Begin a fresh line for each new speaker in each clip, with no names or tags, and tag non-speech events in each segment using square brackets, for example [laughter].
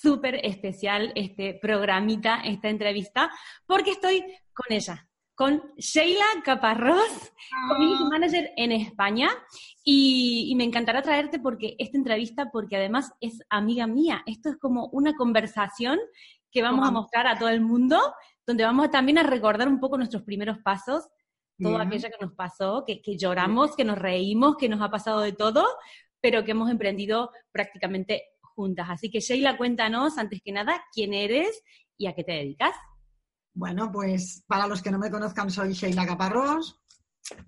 súper especial este programita, esta entrevista, porque estoy con ella, con Sheila Caparrós, Community ah. Manager en España. Y, me encantará traerte porque esta entrevista, porque además es amiga mía. Esto es como una conversación que vamos a mostrar a todo el mundo, donde vamos también a recordar un poco nuestros primeros pasos, todo aquello que nos pasó, que, que lloramos, que nos reímos, que nos ha pasado de todo, pero que hemos emprendido prácticamente Así que Sheila, cuéntanos antes que nada quién eres y a qué te dedicas.
Bueno, pues para los que no me conozcan, soy Sheila Caparrós.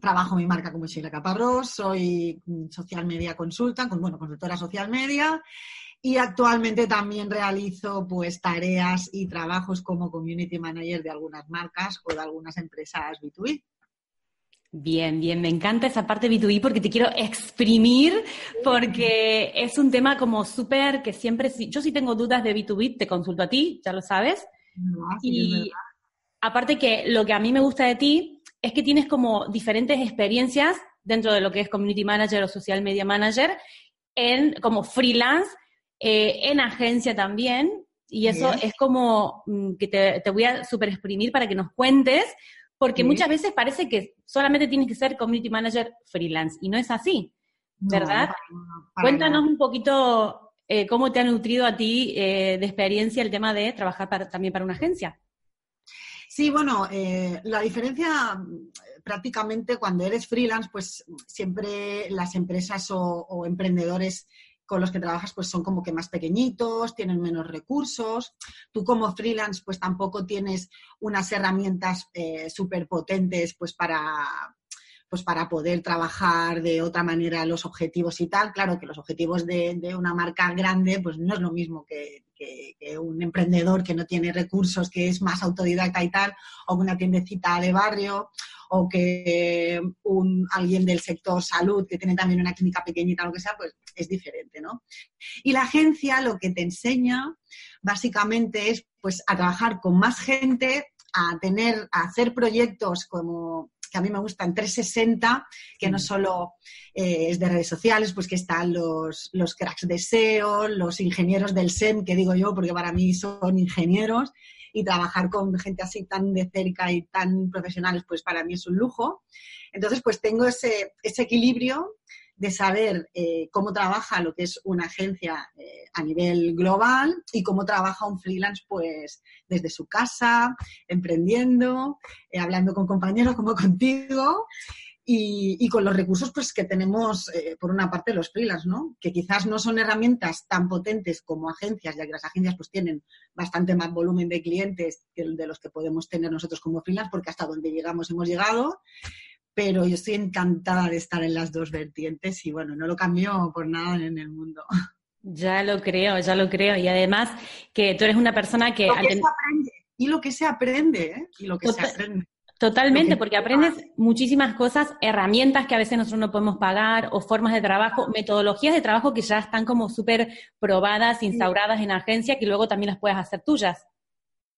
Trabajo mi marca como Sheila Caparrós, soy social media consulta, bueno, consultora social media y actualmente también realizo pues tareas y trabajos como community manager de algunas marcas o de algunas empresas B2B.
Bien, bien, me encanta esa parte B2B porque te quiero exprimir, porque es un tema como súper que siempre, yo sí tengo dudas de B2B, te consulto a ti, ya lo sabes. y aparte que lo que a mí me gusta de ti es que tienes como diferentes experiencias dentro de lo que es Community Manager o Social Media Manager, en como freelance, eh, en agencia también, y eso es como mm, que te, te voy a súper exprimir para que nos cuentes porque muchas veces parece que solamente tienes que ser community manager freelance y no es así, ¿verdad? Cuéntanos un poquito eh, cómo te ha nutrido a ti eh, de experiencia el tema de trabajar también para una agencia.
Sí, bueno, eh, la diferencia prácticamente cuando eres freelance, pues siempre las empresas o emprendedores con los que trabajas pues son como que más pequeñitos, tienen menos recursos. Tú como freelance pues tampoco tienes unas herramientas eh, súper potentes pues para, pues para poder trabajar de otra manera los objetivos y tal. Claro que los objetivos de, una marca grande pues no es lo mismo que, que, un emprendedor que no tiene recursos, que es más autodidacta y tal, o una tiendecita de barrio, o que un, alguien del sector salud que tiene también una clínica pequeñita, lo que sea, pues es diferente, ¿no? Y la agencia lo que te enseña básicamente es pues a trabajar con más gente, a tener, a hacer proyectos como que a mí me gustan 360, que no mm. solo eh, es de redes sociales, pues que están los, los cracks de SEO, los ingenieros del SEM, que digo yo, porque para mí son ingenieros, y trabajar con gente así tan de cerca y tan profesionales, pues para mí es un lujo. Entonces, pues tengo ese, ese equilibrio de saber eh, cómo trabaja lo que es una agencia eh, a nivel global y cómo trabaja un freelance pues desde su casa, emprendiendo, eh, hablando con compañeros como [laughs] contigo y, con los recursos pues, que tenemos, eh, por una parte, los freelance, ¿no? Que quizás no son herramientas tan potentes como agencias, ya que las agencias pues, tienen bastante más volumen de clientes que el de los que podemos tener nosotros como freelance, porque hasta donde llegamos hemos llegado. Pero yo estoy encantada de estar en las dos vertientes y bueno, no lo cambio por nada en el mundo.
Ya lo creo, ya lo creo. Y además que tú eres una persona que...
Lo que se aprende, y lo que se aprende, ¿eh? Y lo que se aprende.
Totalmente, porque aprendes muchísimas cosas, herramientas que a veces nosotros no podemos pagar, o formas de trabajo, metodologías de trabajo que ya están como súper probadas, instauradas en agencia, que luego también las puedes hacer tuyas.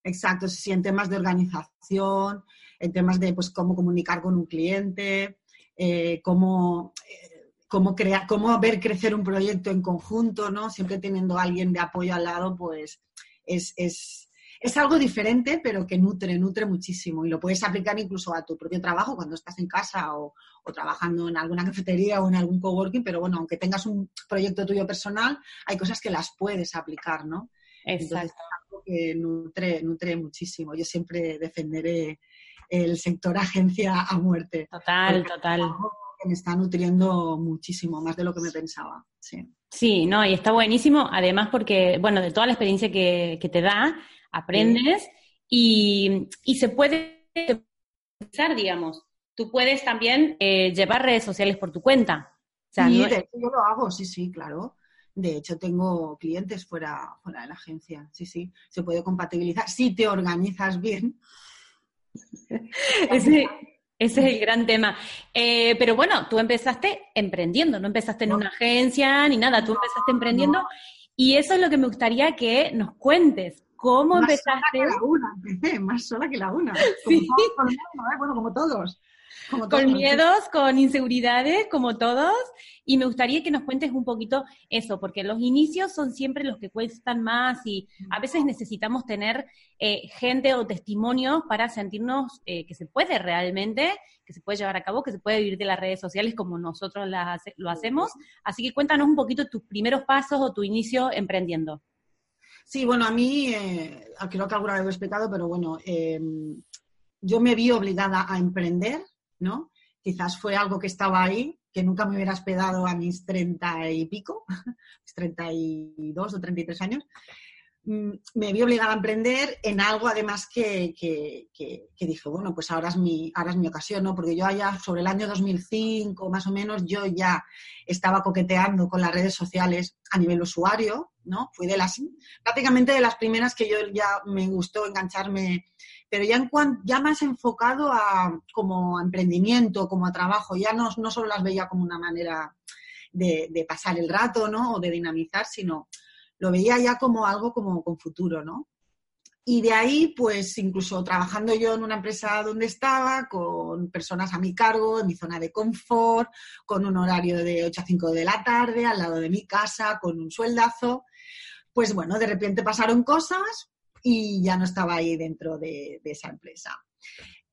Exacto, sí, en temas de organización, en temas de pues cómo comunicar con un cliente, eh, cómo, eh, cómo, crear, cómo ver crecer un proyecto en conjunto, ¿no? Siempre teniendo a alguien de apoyo al lado, pues es, es es algo diferente, pero que nutre, nutre muchísimo. Y lo puedes aplicar incluso a tu propio trabajo cuando estás en casa o, trabajando en alguna cafetería o en algún coworking, pero bueno, aunque tengas un proyecto tuyo personal, hay cosas que las puedes aplicar, ¿no? Exacto. es algo que nutre, nutre muchísimo. Yo siempre defenderé el sector agencia a muerte.
Total, total.
Que me está nutriendo muchísimo, más de lo que me pensaba. Sí.
Sí, no, y está buenísimo, además porque, bueno, de toda la experiencia que, que te da, aprendes y, se puede usar, digamos. Tú puedes también eh, llevar redes sociales por tu cuenta.
sí, yo lo hago, sí, sí, claro. De hecho, tengo clientes fuera, fuera de la agencia. Sí, sí, se puede compatibilizar si te organizas bien. [laughs]
Ese, es el gran tema. Eh, pero bueno, tú empezaste emprendiendo, no empezaste en una agencia ni nada, tú empezaste emprendiendo y eso es lo que me gustaría que nos cuentes. ¿Cómo
más
empezaste?
Sola que la una, empecé, más sola que la una. [laughs] Como
Sí.
todos, ¿eh? bueno, como todos. Como todos.
con miedos, con inseguridades, como todos, y me gustaría que nos cuentes un poquito eso, porque los inicios son siempre los que cuestan más y a veces necesitamos tener eh, gente o testimonios para sentirnos eh, que se puede realmente, que se puede llevar a cabo, que se puede vivir de las redes sociales como nosotros las hace- lo hacemos. Así que cuéntanos un poquito tus primeros pasos o tu inicio emprendiendo.
Sí, bueno, a mí, eh, creo que alguna vez lo he explicado, pero bueno, eh, yo me vi obligada a emprender, ¿no? Quizás fue algo que estaba ahí, que nunca me hubiera esperado a mis treinta y pico, [laughs] mis 32 o 33 años. Mm, Me vi obligada a emprender en algo además que, que- que- que dije, bueno, pues ahora es, mi, ahora es mi ocasión, ¿no? Porque yo allá sobre el año 2005, más o menos, yo ya estaba coqueteando con las redes sociales a nivel usuario, ¿no? Fui de las, prácticamente de las primeras que yo ya me gustó engancharme, pero ya, en cuan- ya más enfocado a como a emprendimiento, como a trabajo, ya no, no solo las veía como una manera de, de pasar el rato, ¿no? O de dinamizar, sino lo veía ya como algo como con futuro, ¿no? Y de ahí, pues incluso trabajando yo en una empresa donde estaba, con personas a mi cargo, en mi zona de confort, con un horario de 8 a 5 de la tarde, al lado de mi casa, con un sueldazo, pues bueno, de repente pasaron cosas y ya no estaba ahí dentro de, esa empresa.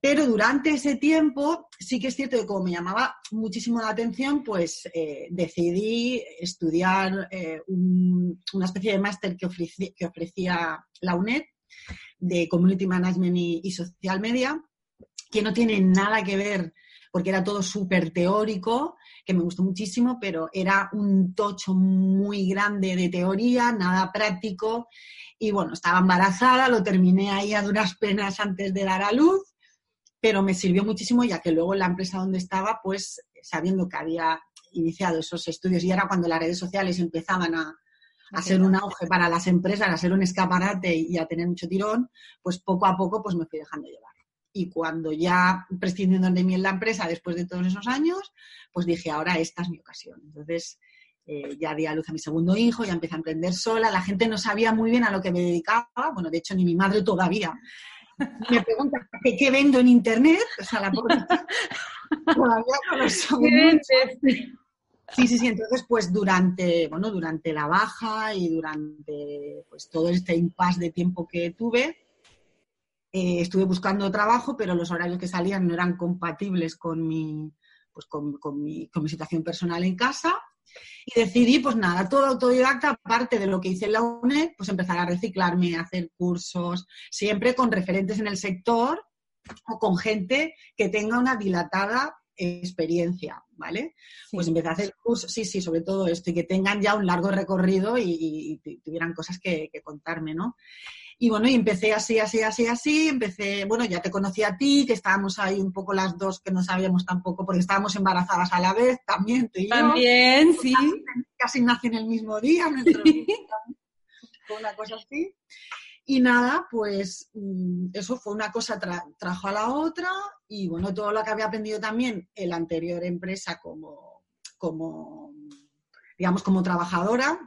Pero durante ese tiempo, sí que es cierto que como me llamaba muchísimo la atención, pues eh, decidí estudiar eh, un- una especie de máster que ofrecía la UNED de Community Management y, y Social Media, que no tiene nada que ver, porque era todo súper teórico, que me gustó muchísimo, pero era un tocho muy grande de teoría, nada práctico. Y bueno, estaba embarazada, lo terminé ahí a duras penas antes de dar a luz pero me sirvió muchísimo ya que luego en la empresa donde estaba, pues sabiendo que había iniciado esos estudios y era cuando las redes sociales empezaban a, a ser un auge para las empresas, a ser un escaparate y a tener mucho tirón, pues poco a poco pues me fui dejando llevar. Y cuando ya prescindiendo de mí en la empresa después de todos esos años, pues dije, ahora esta es mi ocasión. Entonces eh, ya di a luz a mi segundo hijo, ya empecé a emprender sola, la gente no sabía muy bien a lo que me dedicaba, bueno, de hecho ni mi madre todavía me pregunta ¿qué, vendo en internet, o sea, la [laughs] todavía no lo sabe. Sí, sí, sí. Entonces, pues durante, bueno, durante la baja y durante pues todo este impasse de tiempo que tuve, eh, estuve buscando trabajo, pero los horarios que salían no eran compatibles con mi, pues con, con mi, con mi situación personal en casa. Y decidí, pues nada, todo autodidacta, aparte de lo que hice en la UNED, pues empezar a reciclarme, a hacer cursos, siempre con referentes en el sector o con gente que tenga una dilatada experiencia, ¿vale?
Sí.
Pues empecé a hacer cursos, sí, sí, sobre todo esto, y que tengan ya un largo recorrido y, y- y tuvieran cosas que, que contarme, ¿no? Y bueno, y empecé así, así, así, así, empecé, bueno, ya te conocí a ti, que estábamos ahí un poco las dos que no sabíamos tampoco, porque estábamos embarazadas a la vez, también tú y yo.
También, sí.
Casi nacen el mismo día,
Sí.
una cosa así. Y nada, pues mm, eso fue una cosa, tra- trajo a la otra y bueno, todo lo que había aprendido también en la anterior empresa como, como digamos, como trabajadora,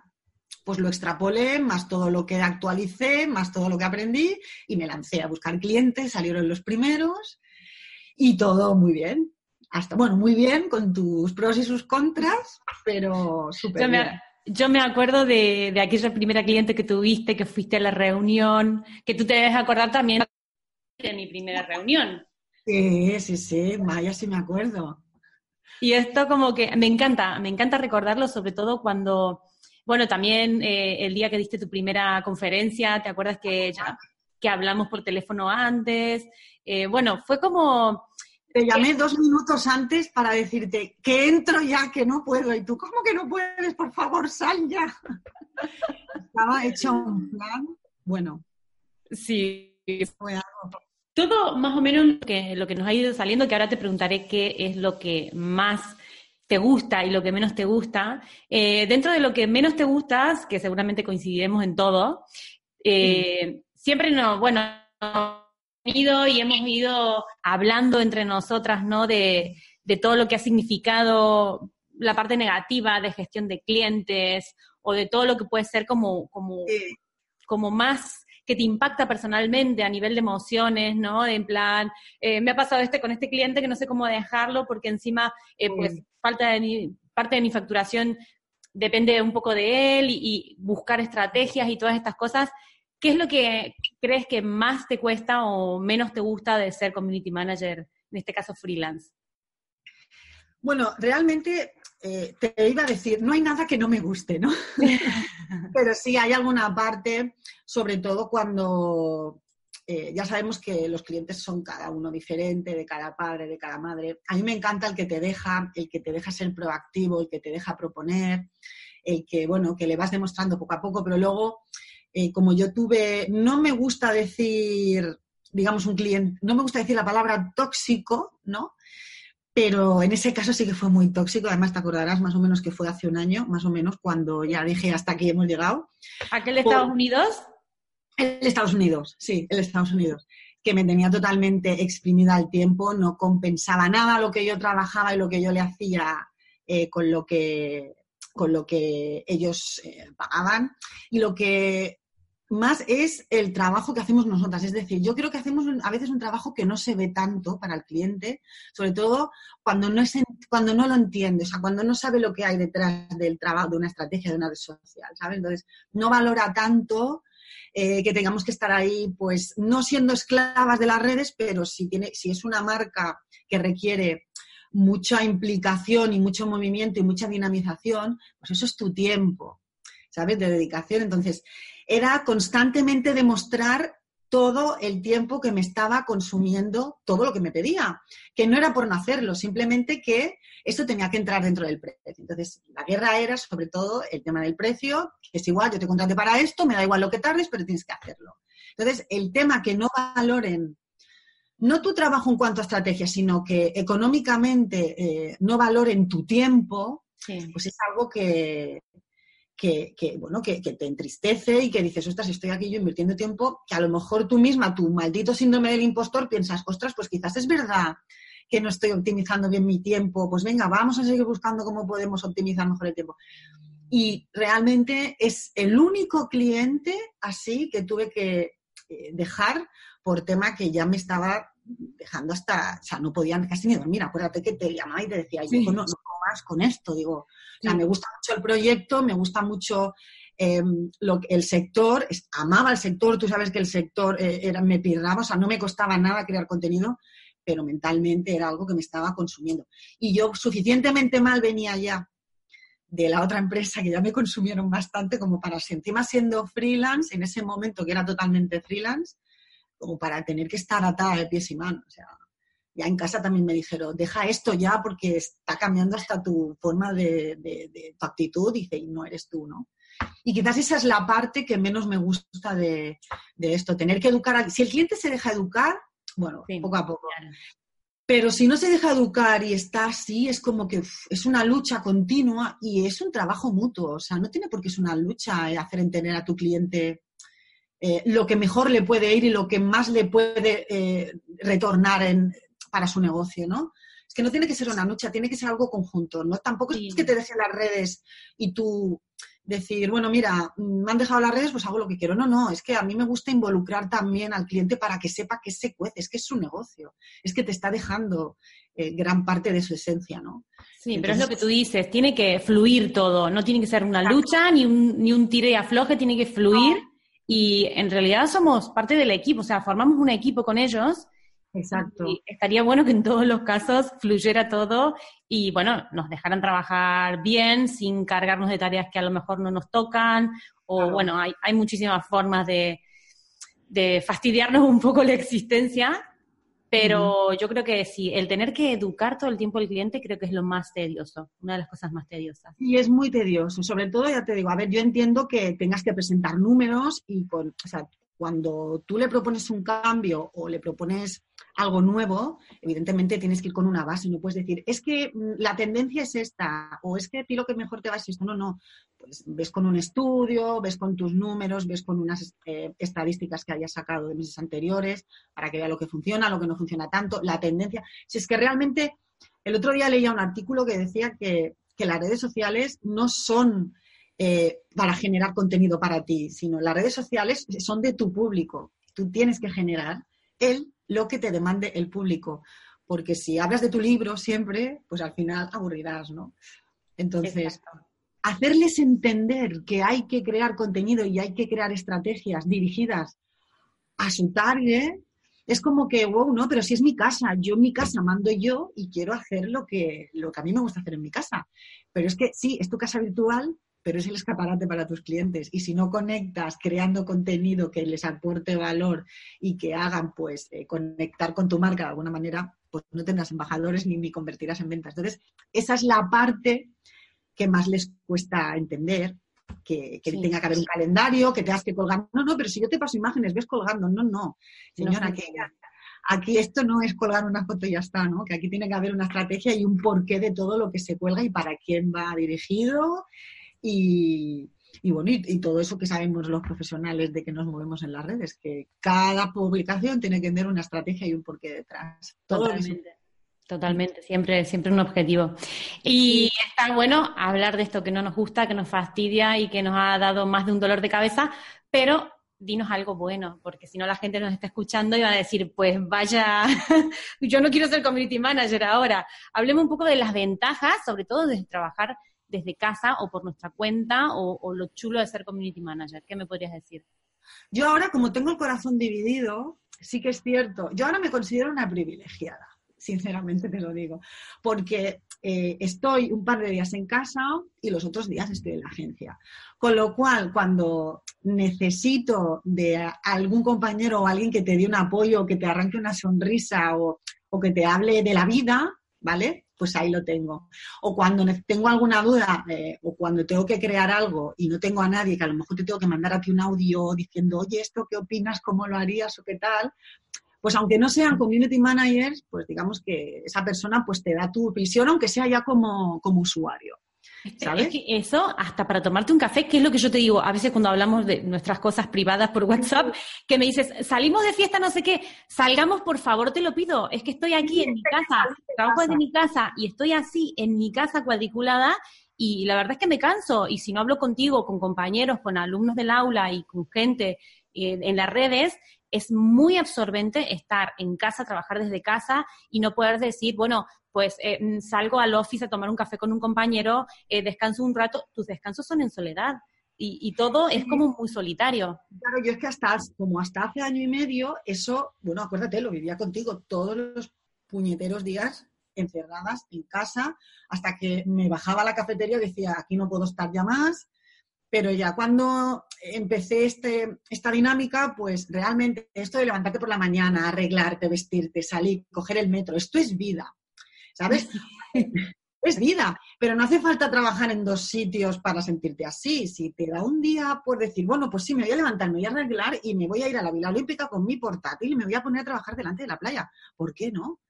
pues lo extrapolé, más todo lo que actualicé, más todo lo que aprendí y me lancé a buscar clientes, salieron los primeros y todo muy bien. Hasta, bueno, muy bien, con tus pros y sus contras, pero súper
Yo
bien.
me, yo me acuerdo de, de aquella primera cliente que tuviste, que fuiste a la reunión, que tú te debes acordar también de mi primera reunión.
Sí, sí, sí, vaya, sí me acuerdo.
Y esto como que me encanta, me encanta recordarlo, sobre todo cuando, bueno, también eh, el día que diste tu primera conferencia, ¿te acuerdas que, ya, que hablamos por teléfono antes? Eh, bueno, fue como,
Te llamé dos minutos antes para decirte que entro ya, que no puedo. Y tú, ¿cómo que no puedes? Por favor, sal ya. [laughs] Estaba hecho un plan. Bueno,
sí,
fue algo.
todo más o menos lo que, lo que nos ha ido saliendo, que ahora te preguntaré qué es lo que más te gusta y lo que menos te gusta. Eh, dentro de lo que menos te gusta, que seguramente coincidiremos en todo, eh, siempre no, bueno, ido y hemos ido hablando entre nosotras, ¿no? De, de todo lo que ha significado la parte negativa de gestión de clientes o de todo lo que puede ser como, como, como más que te impacta personalmente a nivel de emociones, ¿no? En plan, eh, me ha pasado este con este cliente que no sé cómo dejarlo porque encima, eh, pues, falta de mi, parte de mi facturación depende un poco de él y, buscar estrategias y todas estas cosas. ¿Qué es lo que crees que más te cuesta o menos te gusta de ser community manager, en este caso freelance?
Bueno, realmente eh, te iba a decir, no hay nada que no me guste, ¿no? [laughs] Pero sí hay alguna parte, sobre todo cuando eh, ya sabemos que los clientes son cada uno diferente, de cada padre, de cada madre. A mí me encanta el que te deja, el que te deja ser proactivo, el que te deja proponer, el que, bueno, que le vas demostrando poco a poco, pero luego, eh, como yo tuve, no me gusta decir, digamos, un cliente, no me gusta decir la palabra tóxico, ¿no? Pero en ese caso sí que fue muy tóxico. Además, te acordarás más o menos que fue hace un año, más o menos, cuando ya dije hasta aquí hemos llegado.
¿Aquel Estados Unidos?
El Estados Unidos, sí, el Estados Unidos. Que me tenía totalmente exprimida al tiempo, no compensaba nada lo que yo trabajaba y lo que yo le hacía eh, con, lo que, con lo que ellos eh, pagaban. Y lo que más es el trabajo que hacemos nosotras. Es decir, yo creo que hacemos a veces un trabajo que no se ve tanto para el cliente, sobre todo cuando no, es, cuando no lo entiende, o sea, cuando no sabe lo que hay detrás del trabajo, de una estrategia, de una red social, ¿sabes? Entonces, no valora tanto eh, que tengamos que estar ahí, pues, no siendo esclavas de las redes, pero si, tiene, si es una marca que requiere mucha implicación y mucho movimiento y mucha dinamización, pues eso es tu tiempo, ¿sabes? De dedicación. Entonces, era constantemente demostrar todo el tiempo que me estaba consumiendo todo lo que me pedía, que no era por no hacerlo, simplemente que esto tenía que entrar dentro del precio. Entonces, la guerra era sobre todo el tema del precio, que es igual, yo te contraté para esto, me da igual lo que tardes, pero tienes que hacerlo. Entonces, el tema que no valoren, no tu trabajo en cuanto a estrategia, sino que económicamente eh, no valoren tu tiempo, pues es algo que, que, bueno, que, te entristece y que dices, ostras, estoy aquí yo invirtiendo tiempo, que a lo mejor tú misma, tu maldito síndrome del impostor, piensas, ostras, pues quizás es verdad que no estoy optimizando bien mi tiempo, pues venga, vamos a seguir buscando cómo podemos optimizar mejor el tiempo. Y realmente es el único cliente así que tuve que eh, dejar por tema que ya me estaba dejando hasta, o sea, no podían casi ni dormir. Acuérdate que te llamaba y te decía, yo no, no más con esto, digo, o sea, me gusta mucho el proyecto, me gusta mucho em, lo, el sector, amaba el sector, tú sabes que el sector eh, era, me pirraba, o sea, no me costaba nada crear contenido, pero mentalmente era algo que me estaba consumiendo. Y yo suficientemente mal venía ya de la otra empresa que ya me consumieron bastante como para, encima siendo freelance, en ese momento que era totalmente freelance, como para tener que estar atada de pies y manos. O sea, ya en casa también me dijeron, deja esto ya porque está cambiando hasta tu forma de, tu actitud, dice, y no eres tú, ¿no? Y quizás esa es la parte que menos me gusta de, esto, tener que educar. Si el cliente se deja educar, bueno, poco a poco. Pero si no se deja educar y está así, es como que es una lucha continua y es un trabajo mutuo. O sea, no tiene por qué ser una lucha hacer entender a tu cliente eh, lo que mejor le puede ir y lo que más le puede eh, retornar para su negocio, ¿no? Es que no tiene que ser una lucha, tiene que ser algo conjunto, ¿no? Tampoco es que te dejen las redes y tú decir, bueno, mira, me han dejado las redes, pues hago lo que quiero. No, no, es que a mí me gusta involucrar también al cliente para que sepa que se cuece, es que es su negocio, es que te está dejando eh, gran parte de su esencia, ¿no?
Sí, pero es lo que tú dices, tiene que fluir todo, no tiene que ser una lucha ni un, ni un tire y afloje, tiene que fluir. Y en realidad somos parte del equipo, o sea, formamos un equipo con ellos.
Exacto.
Y estaría bueno que en todos los casos fluyera todo y, bueno, nos dejaran trabajar bien sin cargarnos de tareas que a lo mejor no nos tocan. O, bueno, hay, hay muchísimas formas de, de fastidiarnos un poco la existencia, pero yo creo que sí, el tener que educar todo el tiempo al cliente creo que es lo más tedioso, una de las cosas más tediosas.
Y es muy tedioso, sobre todo, ya te digo, a ver, yo entiendo que tengas que presentar números y con, o sea, cuando tú le propones un cambio o le propones algo nuevo, evidentemente tienes que ir con una base. No puedes decir, es que mm, la tendencia es esta, o es que a ti lo que mejor te va es esto. No, no. Pues ves con un estudio, ves con tus números, ves con unas eh, estadísticas que hayas sacado de meses anteriores para que vea lo que funciona, lo que no funciona tanto, la tendencia. Si es que realmente, el otro día leía un artículo que decía que, que las redes sociales no son eh, para generar contenido para ti, sino las redes sociales son de tu público. Tú tienes que generar el, lo que te demande el público. Porque si hablas de tu libro siempre, pues al final aburrirás, ¿no? Entonces, hacerles entender que hay que crear contenido y hay que crear estrategias dirigidas a su target, es como que, wow, no, pero si es mi casa, yo en mi casa mando yo y quiero hacer lo que, lo que a mí me gusta hacer en mi casa. Pero es que sí, es tu casa virtual, pero es el escaparate para tus clientes. Y si no conectas creando contenido que les aporte valor y que hagan, pues, eh, conectar con tu marca de alguna manera, pues no tendrás embajadores ni, ni convertirás en ventas. Entonces, esa es la parte que más les cuesta entender, que, tenga que haber un calendario, que tengas que colgar. No, no, pero si yo te paso imágenes, ves colgando. No, no. Señora, que aquí esto no es colgar una foto y ya está, ¿no? Que aquí tiene que haber una estrategia y un porqué de todo lo que se cuelga y para quién va dirigido y, bueno, y, todo eso que sabemos los profesionales de que nos movemos en las redes, que cada publicación tiene que tener una estrategia y un porqué detrás.
Totalmente. Totalmente, siempre, siempre un objetivo. Y está bueno hablar de esto que no nos gusta, que nos fastidia y que nos ha dado más de un dolor de cabeza, pero dinos algo bueno, porque si no la gente nos está escuchando y va a decir, pues vaya, [laughs] yo no quiero ser community manager ahora. Hablemos un poco de las ventajas, sobre todo de trabajar desde casa o por nuestra cuenta o, lo chulo de ser community manager? ¿Qué me podrías decir?
Yo ahora, como tengo el corazón dividido, sí que es cierto, yo ahora me considero una privilegiada, sinceramente te lo digo, porque eh, estoy un par de días en casa y los otros días estoy en la agencia. Con lo cual, cuando necesito de algún compañero o alguien que te dé un apoyo, que te arranque una sonrisa o, o que te hable de la vida, ¿vale? Pues ahí lo tengo. O cuando tengo alguna duda eh, o cuando tengo que crear algo y no tengo a nadie, que a lo mejor te tengo que mandar a ti un audio diciendo, oye, ¿esto qué opinas? ¿Cómo lo harías? ¿O qué tal? Pues aunque no sean community managers, pues digamos que esa persona pues te da tu visión, aunque sea ya como, como usuario.
Es que eso, hasta para tomarte un café, que es lo que yo te digo, a veces cuando hablamos de nuestras cosas privadas por WhatsApp, que me dices, salimos de fiesta, no sé qué, salgamos, por favor, te lo pido, es que estoy aquí en mi casa, trabajo desde mi casa y estoy así en mi casa cuadriculada y la verdad es que me canso y si no hablo contigo, con compañeros, con alumnos del aula y con gente eh, en las redes, es muy absorbente estar en casa, trabajar desde casa y no poder decir, bueno, pues eh, mm, salgo al office a tomar un café con un compañero, eh, descanso un rato, tus descansos son en soledad. Y, todo es como muy solitario.
Claro, yo es que hasta, como hasta hace año y medio, eso, bueno, acuérdate, lo vivía contigo todos los puñeteros días encerradas en casa, hasta que me bajaba a la cafetería y decía, aquí no puedo estar ya más, pero ya cuando empecé este, esta dinámica, pues realmente esto de levantarte por la mañana, arreglarte, vestirte, salir, coger el metro, esto es vida. ¿Sabes? [laughs] es vida, pero no hace falta trabajar en dos sitios para sentirte así. Si te da un día por decir, bueno, pues sí, me voy a levantar, me voy a arreglar y me voy a ir a la Vila Olímpica con mi portátil y me voy a poner a trabajar delante de la playa. ¿Por qué no?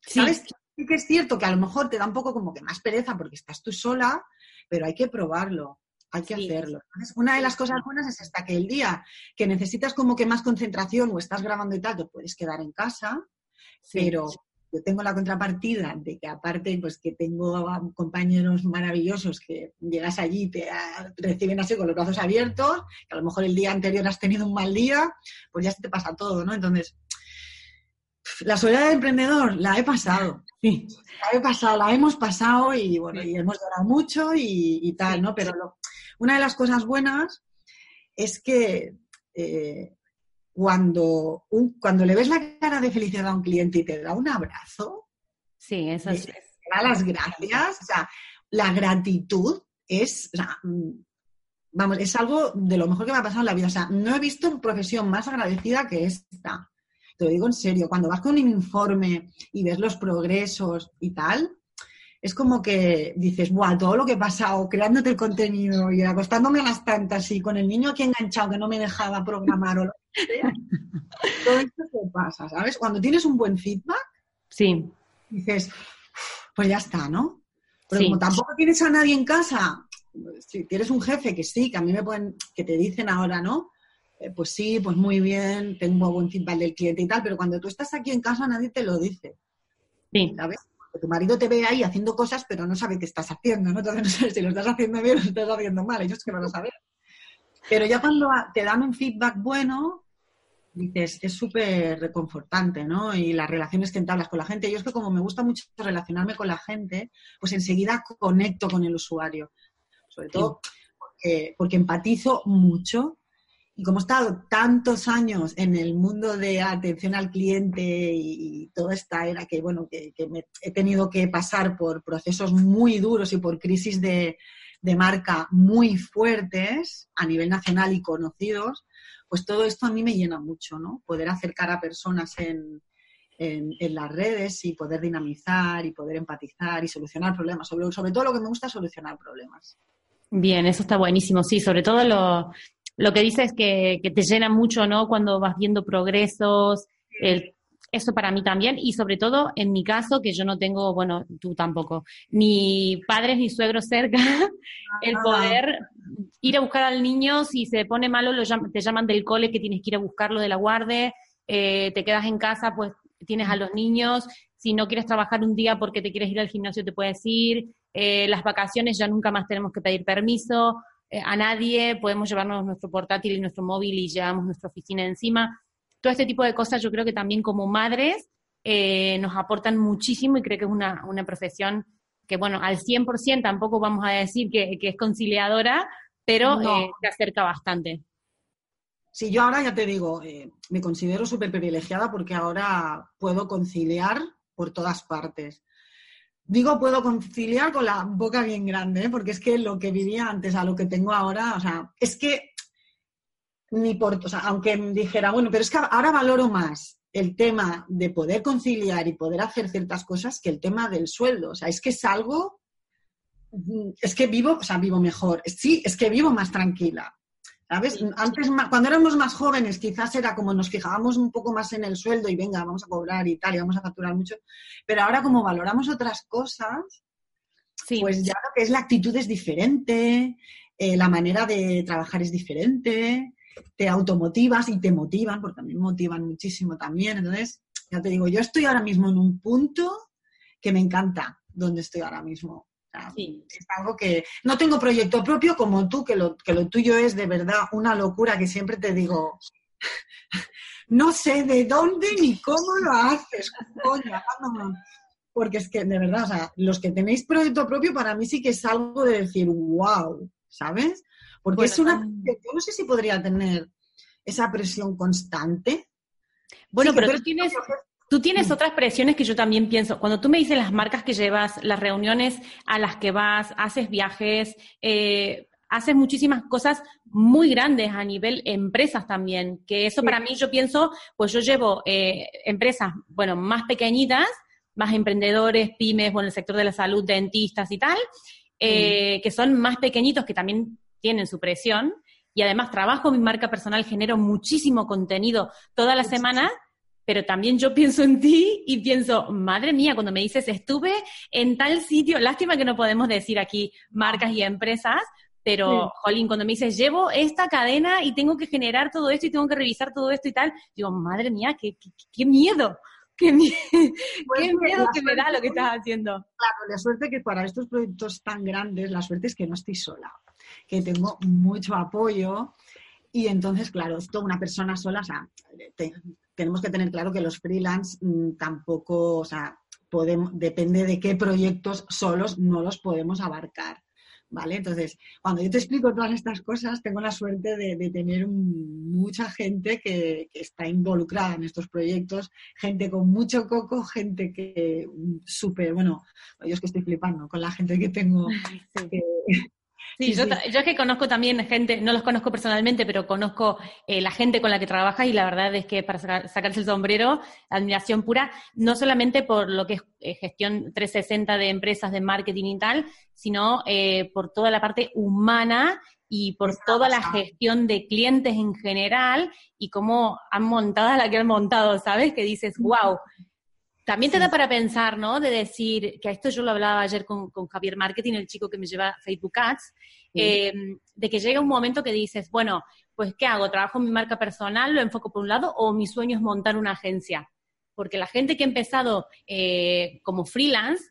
¿Sabes? Sí que es cierto que a lo mejor te da un poco como que más pereza porque estás tú sola, pero hay que probarlo. Hay que hacerlo. una de las cosas buenas es esta, que el día que necesitas como que más concentración o estás grabando y tal, te puedes quedar en casa, pero yo tengo la contrapartida de que aparte, pues que tengo compañeros maravillosos que llegas allí y te reciben así con los brazos abiertos, que a lo mejor el día anterior has tenido un mal día, pues ya se te pasa todo, ¿no? Entonces, la soledad del emprendedor la he pasado. Sí. La he pasado, la hemos pasado y bueno, y hemos llorado mucho y, tal, ¿no? Pero una de las cosas buenas es que eh, cuando, cuando le ves la cara de felicidad a un cliente y te da un abrazo,
sí, eso es.
Te da las gracias, o sea, la gratitud es, mm, vamos, es algo de lo mejor que me ha pasado en la vida. O sea, no he visto una profesión más agradecida que esta. Te lo digo en serio, cuando vas con un informe y ves los progresos y tal, es como que dices, ¡buah! Todo lo que he pasado creándote el contenido y acostándome a las tantas y con el niño aquí enganchado que no me dejaba programar o lo sea. Todo esto te pasa, ¿sabes? Cuando tienes un buen feedback,
sí.
dices, pues ya está, ¿no? Pero como tampoco tienes a nadie en casa, si tienes un jefe que sí, que a mí me pueden, que te dicen ahora, ¿no? Eh, pues sí, pues muy bien, tengo buen feedback del cliente y tal, pero cuando tú estás aquí en casa nadie te lo dice.
Sí.
¿Sabes? tu marido te ve ahí haciendo cosas, pero no sabe qué estás haciendo, ¿no? Entonces [laughs] no sabes si lo estás haciendo bien o lo estás haciendo mal, ellos que no lo saben. Pero ya cuando te dan un feedback bueno, dices, es súper reconfortante, ¿no? Y las relaciones que entablas con la gente. Yo es que como me gusta mucho relacionarme con la gente, pues enseguida conecto con el usuario. Sobre todo porque, porque empatizo mucho y como he estado tantos años en el mundo de atención al cliente y, toda esta era que, bueno, que, he tenido que pasar por procesos muy duros y por crisis de, marca muy fuertes a nivel nacional y conocidos, pues todo esto a mí me llena mucho, ¿no? Poder acercar a personas en, en, las redes y poder dinamizar y poder empatizar y solucionar problemas. Sobre, todo lo que me gusta es solucionar problemas.
Bien, eso está buenísimo, sí, sobre todo lo, lo que dices es que, te llena mucho, ¿no? Cuando vas viendo progresos, eso para mí también, y sobre todo en mi caso, que yo no tengo, bueno, tú tampoco, ni padres ni suegros cerca, [laughs] el poder ir a buscar al niño, si se pone malo, lo te llaman del cole que tienes que ir a buscarlo de la guardia, eh, te quedas en casa, pues tienes a los niños, si no quieres trabajar un día porque te quieres ir al gimnasio, te puedes ir, eh, las vacaciones ya nunca más tenemos que pedir permiso, eh, a nadie, podemos llevarnos nuestro portátil y nuestro móvil y llevamos nuestra oficina encima. Todo este tipo de cosas yo creo que también como madres eh, nos aportan muchísimo y creo que es una, profesión que, bueno, al 100% tampoco vamos a decir que, es conciliadora, pero eh, se acerca bastante.
Sí, yo ahora ya te digo, me considero súper privilegiada porque ahora puedo conciliar por todas partes. Digo, puedo conciliar con la boca bien grande, ¿eh? porque es que lo que vivía antes a lo que tengo ahora, o sea, es que ni por, o sea, aunque dijera, bueno, pero es que ahora valoro más el tema de poder conciliar y poder hacer ciertas cosas que el tema del sueldo. O sea, es que es algo, es que vivo, o sea, vivo mejor. Sí, es que vivo más tranquila. ¿Sabes? Antes, cuando éramos más jóvenes, quizás era como nos fijábamos un poco más en el sueldo y venga, vamos a cobrar y tal, y vamos a facturar mucho. Pero ahora, como valoramos otras cosas, pues ya lo que es la actitud es diferente, eh, la manera de trabajar es diferente, te automotivas y te motivan, porque a mí me motivan muchísimo también. Entonces, ya te digo, yo estoy ahora mismo en un punto que me encanta donde estoy ahora mismo. Es algo que no tengo proyecto propio como tú, que lo, que lo tuyo es de verdad una locura que siempre te digo, [laughs] no sé de dónde ni cómo lo haces, porque es que de verdad, o sea, los que tenéis proyecto propio para mí sí que es algo de decir, wow, ¿sabes? Porque es una, yo no sé si podría tener esa presión constante.
Bueno, pero tú tienes, Tú tienes otras presiones que yo también pienso. Cuando tú me dices las marcas que llevas, las reuniones a las que vas, haces viajes, eh, haces muchísimas cosas muy grandes a nivel empresas también, que eso para mí yo pienso, pues yo llevo eh, empresas, bueno, más pequeñitas, más emprendedores, pymes, bueno, el sector de la salud, dentistas y tal, eh, que son más pequeñitos, que también tienen su presión, y además trabajo mi marca personal, genero muchísimo contenido toda la semana pero también yo pienso en ti y pienso, madre mía, cuando me dices estuve en tal sitio, lástima que no podemos decir aquí marcas y empresas, pero, Jolín, cuando me dices, llevo esta cadena y tengo que generar todo esto y tengo que revisar todo esto y tal, digo, madre mía, qué, qué, miedo, qué, [laughs] pues qué miedo que me da lo que estás haciendo.
Claro, la suerte que para estos proyectos tan grandes, la suerte es que no estoy sola, que tengo mucho apoyo. Y entonces, claro, esto una persona sola, o sea, tenemos que tener claro que los freelance mm, tampoco, o sea, podemos, depende de qué proyectos solos no los podemos abarcar. ¿Vale? Entonces, cuando yo te explico todas estas cosas, tengo la suerte de, tener mucha gente que, está involucrada en estos proyectos, gente con mucho coco, gente que mm, súper, bueno, yo es que estoy flipando con la gente que tengo, [laughs]
Sí, yo, es que conozco también gente, no los conozco personalmente, pero conozco eh, la gente con la que trabajas y la verdad es que para sacarse el sombrero, admiración pura, no solamente por lo que es eh, gestión 360 de empresas, de marketing y tal, sino eh, por toda la parte humana y por toda la gestión de clientes en general y cómo han montado la que han montado, ¿sabes? Que dices, wow, también te da para pensar, ¿no? De decir, que esto yo lo hablaba ayer con, Javier Marketing, el chico que me lleva Facebook Ads, em, de que llega un momento que dices, bueno, pues ¿qué hago? ¿Trabajo mi marca personal, lo enfoco por un lado o mi sueño es montar una agencia? Porque la gente que ha empezado eh, como freelance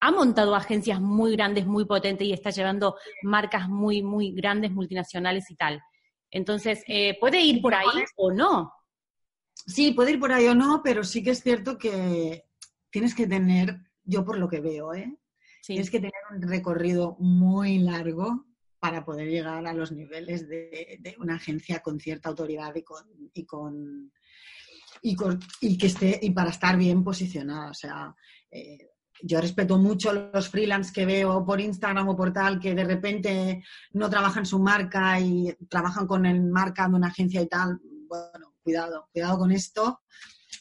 ha montado agencias muy grandes, muy potentes y está llevando marcas muy, muy grandes, multinacionales y tal. Entonces, eh, ¿puede ir por ahí o no?
Sí, puede ir por ahí o no, pero sí que es cierto que tienes que tener, yo por lo que veo, ¿eh? tienes que tener un recorrido muy largo para poder llegar a los niveles de, una agencia con cierta autoridad y con, y con, y que esté y para estar bien posicionada. O sea, eh, yo respeto mucho los freelance que veo por Instagram o por tal que de repente no trabajan su marca y trabajan con el marca de una agencia y tal. Bueno, cuidado, cuidado con esto,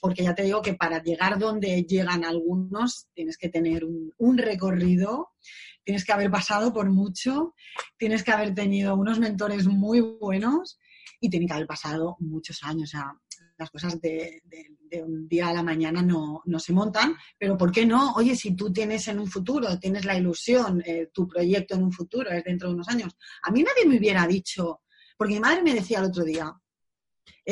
porque ya te digo que para llegar donde llegan algunos tienes que tener un, recorrido, tienes que haber pasado por mucho, tienes que haber tenido unos mentores muy buenos y tienes que haber pasado muchos años. O sea, las cosas de, un día a la mañana no, se montan, pero ¿por qué no? Oye, si tú tienes en un futuro, tienes la ilusión, eh, tu proyecto en un futuro es dentro de unos años. A mí nadie me hubiera dicho, porque mi madre me decía el otro día,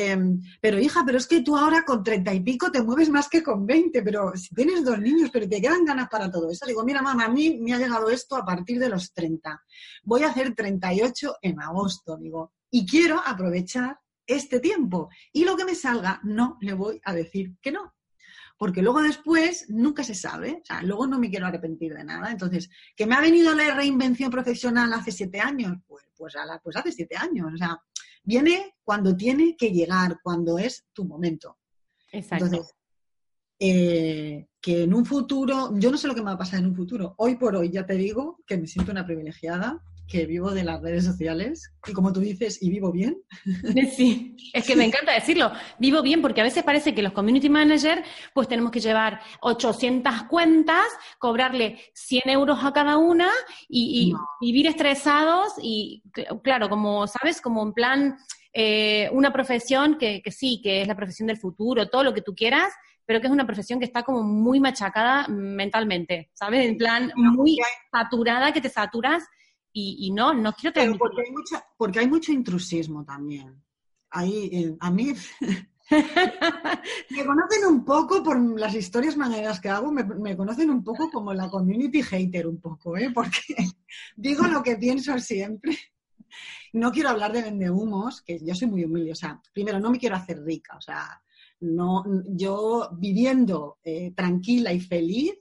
Em, pero hija, pero es que tú ahora con treinta y pico te mueves más que con veinte, pero si tienes dos niños, pero te quedan ganas para todo eso. Digo, mira, mamá, a mí me ha llegado esto a partir de los treinta. Voy a hacer treinta y ocho en agosto, digo, y quiero aprovechar este tiempo. Y lo que me salga, no le voy a decir que no. Porque luego después nunca se sabe, o sea, luego no me quiero arrepentir de nada. Entonces, ¿que me ha venido la reinvención profesional hace siete años? Pues, pues, pues hace siete años. O sea, Viene cuando tiene que llegar, cuando es tu momento.
Exacto. Entonces,
eh, que en un futuro, yo no sé lo que me va a pasar en un futuro. Hoy por hoy ya te digo que me siento una privilegiada que vivo de las redes sociales y como tú dices, y vivo bien. [laughs]
Sí, es que me encanta decirlo, vivo bien porque a veces parece que los community managers pues tenemos que llevar 800 cuentas, cobrarle 100 euros a cada una y, vivir estresados y claro, como sabes, como en plan eh, una profesión que, que sí, que es la profesión del futuro, todo lo que tú quieras, pero que es una profesión que está como muy machacada mentalmente, ¿sabes? En plan, muy saturada, que te saturas y, no, no quiero tener...
porque, hay porque hay mucho intrusismo también. Ahí, eh, a mí... [laughs] me conocen un poco por las historias maneras que hago, me, conocen un poco como la community hater un poco, ¿eh? porque [laughs] digo lo que pienso siempre. No quiero hablar de vendehumos, que yo soy muy humilde, o sea, primero no me quiero hacer rica, o sea, no, yo viviendo eh, tranquila y feliz,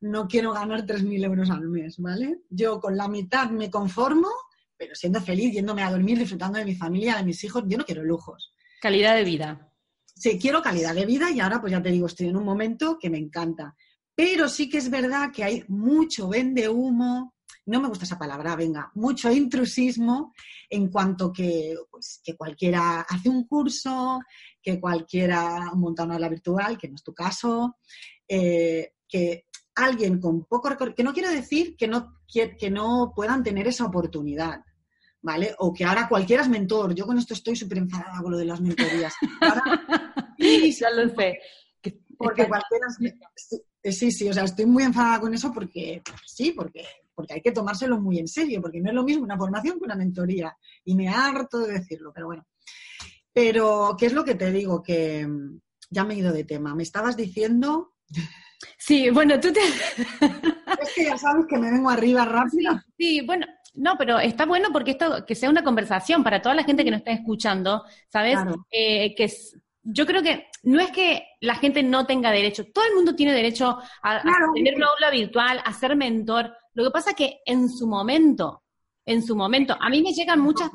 no quiero ganar 3.000 euros al mes, ¿vale? Yo con la mitad me conformo, pero siendo feliz, yéndome a dormir, disfrutando de mi familia, de mis hijos, yo no quiero lujos.
Calidad de vida.
Sí, quiero calidad de vida y ahora pues ya te digo, estoy en un momento que me encanta. Pero sí que es verdad que hay mucho vende humo, no me gusta esa palabra, venga, mucho intrusismo en cuanto que, pues, que cualquiera hace un curso, que cualquiera monta una aula virtual, que no es tu caso, eh, que alguien con poco recorrido, que no quiere decir que no, que, no puedan tener esa oportunidad, ¿vale? O que ahora cualquiera es mentor. Yo con esto estoy súper enfadada con lo de las mentorías. [laughs]
ya lo sé.
Porque cualquiera es, sí, sí, o sea, estoy muy enfadada con eso porque, sí, porque, porque hay que tomárselo muy en serio, porque no es lo mismo una formación que una mentoría. Y me harto de decirlo, pero bueno. Pero, ¿qué es lo que te digo? Que mm, ya me he ido de tema. Me estabas diciendo
Sí, bueno, tú te...
es que ya sabes que me vengo arriba rápido.
Sí, bueno, no, pero está bueno porque esto que sea una conversación para toda la gente que nos está escuchando, ¿sabes? Eh, que yo creo que no es que la gente no tenga derecho, todo el mundo tiene derecho a, tener una aula virtual, a ser mentor. Lo que pasa es que en su momento, en su momento, a mí me llegan muchas,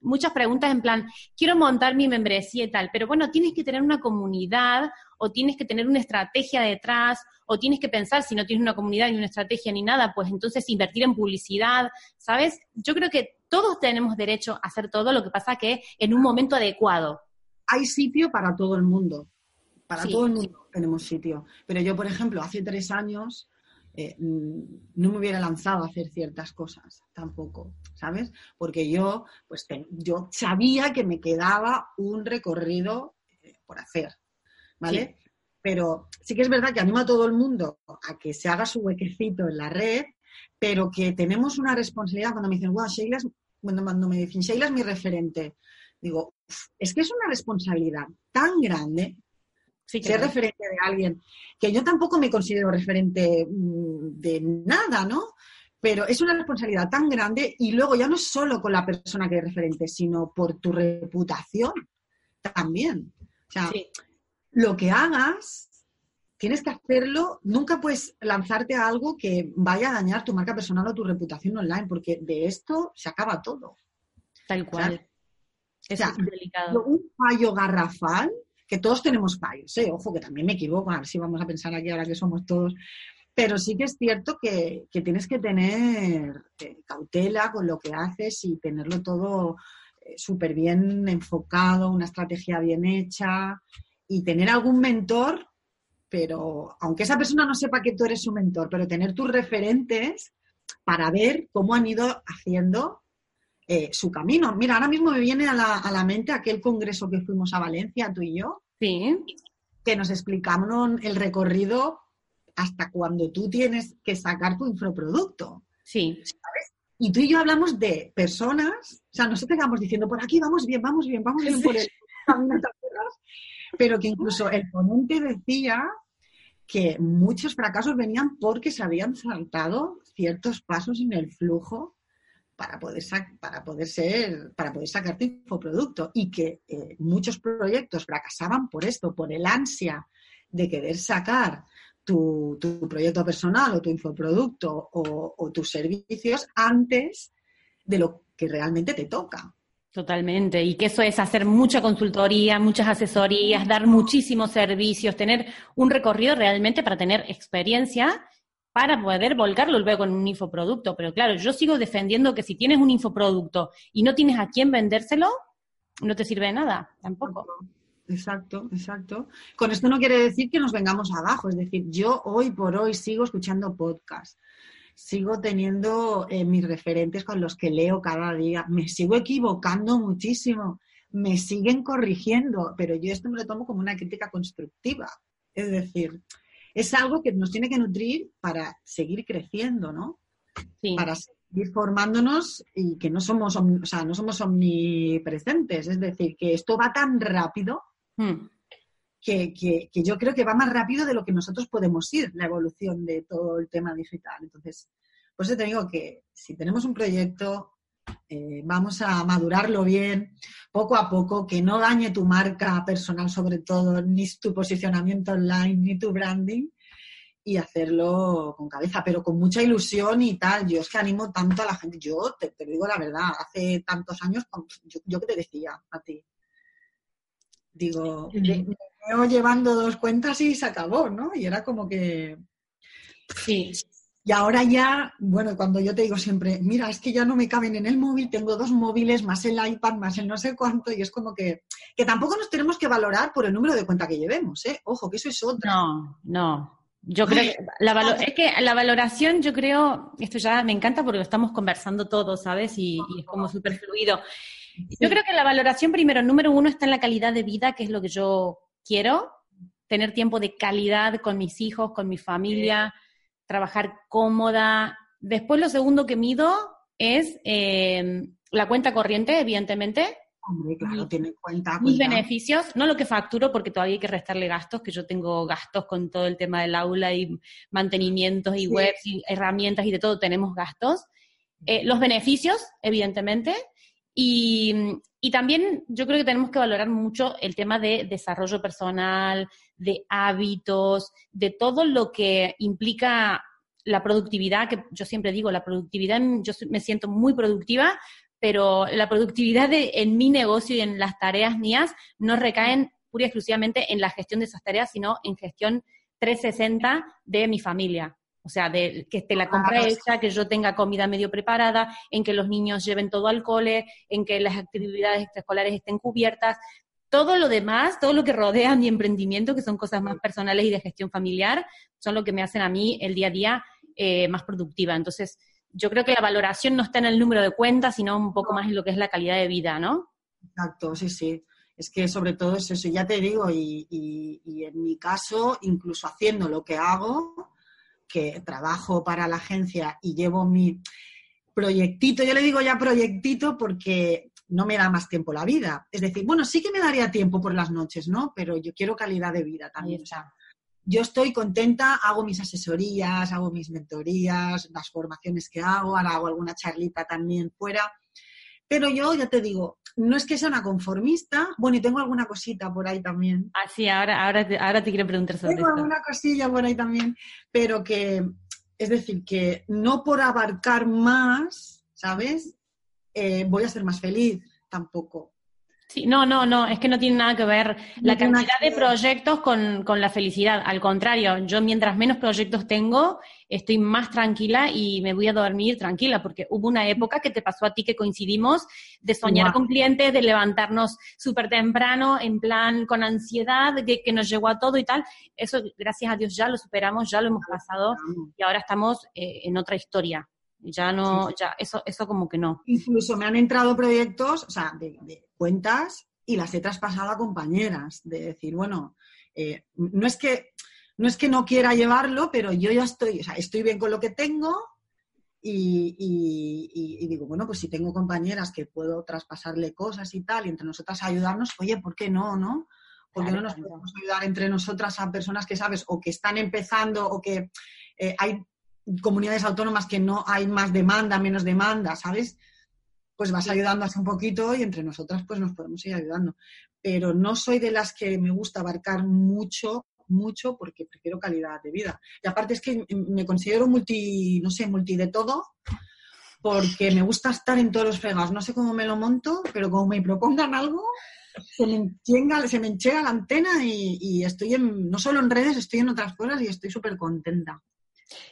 muchas preguntas en plan, quiero montar mi membresía y tal, pero bueno, tienes que tener una comunidad o tienes que tener una estrategia detrás o tienes que pensar si no tienes una comunidad ni una estrategia ni nada, pues entonces invertir en publicidad, ¿sabes? Yo creo que todos tenemos derecho a hacer todo, lo que pasa que en un momento adecuado.
Hay sitio para todo el mundo, para todo el mundo tenemos sitio. Pero yo, por ejemplo, hace tres años eh, mm, no me hubiera lanzado a hacer ciertas cosas tampoco, ¿sabes? Porque yo, pues, yo sabía que me quedaba un recorrido eh, por hacer, ¿vale? Pero sí que es verdad que animo a todo el mundo a que se haga su huequecito en la red, pero que tenemos una responsabilidad cuando me dicen, wow, Sheila es, cuando me dicen, Sheila es mi referente, digo, es que es una responsabilidad tan grande ser referente de alguien, que yo tampoco me considero referente mm, de nada, ¿no? Pero es una responsabilidad tan grande y luego ya no solo con la persona que es referente, sino por tu reputación también. O sea, lo que hagas, tienes que hacerlo, nunca puedes lanzarte a algo que vaya a dañar tu marca personal o tu reputación online, porque de esto se acaba todo.
Tal cual.
Es delicado. Un fallo garrafal que todos tenemos fallos, ¿eh? ojo, que también me equivoco, a ver si vamos a pensar aquí ahora que somos todos, pero sí que es cierto que, tienes que tener eh, cautela con lo que haces y tenerlo todo eh, súper bien enfocado, una estrategia bien hecha y tener algún mentor, pero aunque esa persona no sepa que tú eres su mentor, pero tener tus referentes para ver cómo han ido haciendo eh, su camino. Mira, ahora mismo me viene a la, a la, mente aquel congreso que fuimos a Valencia, tú y yo,
sí.
que nos explicaron el recorrido hasta cuando tú tienes que sacar tu infoproducto.
Sí.
¿sabes? Y tú y yo hablamos de personas, o sea, nosotros estamos diciendo, por aquí vamos bien, vamos bien, vamos bien por el [laughs] [laughs] camino, pero que incluso el ponente decía que muchos fracasos venían porque se habían saltado ciertos pasos en el flujo para poder, para poder ser, para poder sacar tu infoproducto y que eh, muchos proyectos fracasaban por esto, por el ansia de querer sacar tu, proyecto personal o tu infoproducto o, o tus servicios antes de lo que realmente te toca.
Totalmente, y que eso es hacer mucha consultoría, muchas asesorías, dar muchísimos servicios, tener un recorrido realmente para tener experiencia para poder volcarlo luego en un infoproducto. Pero claro, yo sigo defendiendo que si tienes un infoproducto y no tienes a quién vendérselo, no te sirve de nada, tampoco.
Exacto, exacto. Con esto no quiere decir que nos vengamos abajo, es decir, yo hoy por hoy sigo escuchando podcasts, sigo teniendo eh, mis referentes con los que leo cada día, me sigo equivocando muchísimo, me siguen corrigiendo, pero yo esto me lo tomo como una crítica constructiva. Es decir, es algo que nos tiene que nutrir para seguir creciendo, ¿no? Para seguir formándonos y que no somos, o sea, no somos omnipresentes. Es decir, que esto va tan rápido hmm. que, yo creo que va más rápido de lo que nosotros podemos ir, la evolución de todo el tema digital. Entonces, por eso te digo que si tenemos un proyecto, eh, vamos a madurarlo bien, poco a poco, que no dañe tu marca personal sobre todo, ni tu posicionamiento online, ni tu branding, y hacerlo con cabeza, pero con mucha ilusión y tal. Yo es que animo tanto a la gente. Yo te, digo la verdad, hace tantos años, yo, que te decía a ti, digo, me, veo llevando dos cuentas y se acabó, ¿no? Y era como que...
Sí,
y ahora ya, bueno, cuando yo te digo siempre, mira, es que ya no me caben en el móvil, tengo dos móviles, más el iPad, más el no sé cuánto, y es como que, que tampoco nos tenemos que valorar por el número de cuenta que llevemos, ¿eh? Ojo, que eso es otra.
No, no. Yo creo que la es que la valoración, yo creo, esto ya me encanta porque lo estamos conversando todos, ¿sabes? Y, es como súper fluido. Yo creo que la valoración, primero, número uno, está en la calidad de vida, que es lo que yo quiero, tener tiempo de calidad con mis hijos, con mi familia trabajar cómoda. Después lo segundo que mido es eh, la cuenta corriente, evidentemente.
Hombre, claro, tiene cuenta.
Mis beneficios, no lo que facturo, porque todavía hay que restarle gastos, que yo tengo gastos con todo el tema del aula y mantenimientos y webs y herramientas y de todo, tenemos gastos. Eh, los beneficios, evidentemente. Y, y, también yo creo que tenemos que valorar mucho el tema de desarrollo personal, de hábitos, de todo lo que implica la productividad, que yo siempre digo, la productividad, yo me siento muy productiva, pero la productividad de, en mi negocio y en las tareas mías no recaen pura y exclusivamente en la gestión de esas tareas, sino en gestión 360 de mi familia. O sea, de que esté la compra hecha, que yo tenga comida medio preparada, en que los niños lleven todo al cole, en que las actividades extraescolares estén cubiertas. Todo lo demás, todo lo que rodea mi emprendimiento, que son cosas más personales y de gestión familiar, son lo que me hacen a mí el día a día eh, más productiva. Entonces, yo creo que la valoración no está en el número de cuentas, sino un poco más en lo que es la calidad de vida, ¿no?
Exacto, sí, sí. Es que sobre todo es eso, ya te digo, y, y en mi caso, incluso haciendo lo que hago, que trabajo para la agencia y llevo mi proyectito, yo le digo ya proyectito porque no me da más tiempo la vida. Es decir, bueno, sí que me daría tiempo por las noches, ¿no? Pero yo quiero calidad de vida también. O sea, yo estoy contenta, hago mis asesorías, hago mis mentorías, las formaciones que hago, ahora hago alguna charlita también fuera. Pero yo ya te digo, no es que sea una conformista, bueno, y tengo alguna cosita por ahí también.
Ah, sí, ahora, ahora, te, ahora te quiero preguntar sobre
Tengo alguna cosilla por ahí también, pero que, es decir, que no por abarcar más, ¿sabes? Eh, voy a ser más feliz tampoco.
Sí, no, no, no, es que no tiene nada que ver la cantidad de proyectos con, con, la felicidad. Al contrario, yo mientras menos proyectos tengo, estoy más tranquila y me voy a dormir tranquila, porque hubo una época que te pasó a ti que coincidimos de soñar con clientes, de levantarnos súper temprano, en plan con ansiedad, que, que, nos llegó a todo y tal. Eso, gracias a Dios, ya lo superamos, ya lo hemos pasado y ahora estamos eh, en otra historia. Ya no, ya, eso, eso como que no.
Incluso me han entrado proyectos, o sea, de, cuentas y las he traspasado a compañeras, de decir, bueno, eh, no es que no es que no quiera llevarlo, pero yo ya estoy, o sea, estoy bien con lo que tengo y, y, digo, bueno, pues si tengo compañeras que puedo traspasarle cosas y tal, y entre nosotras ayudarnos, oye, ¿por qué no, no? ¿Por qué no nos podemos ayudar entre nosotras a personas que sabes o que están empezando o que eh, hay comunidades autónomas que no hay más demanda, menos demanda, ¿sabes? Pues vas ayudando así un poquito y entre nosotras pues nos podemos ir ayudando. Pero no soy de las que me gusta abarcar mucho, mucho, porque prefiero calidad de vida. Y aparte es que me considero multi, no sé, multi de todo, porque me gusta estar en todos los fregados. No sé cómo me lo monto, pero como me propongan algo, se me, enchega, se me la antena y, y, estoy en, no solo en redes, estoy en otras cosas y estoy súper contenta.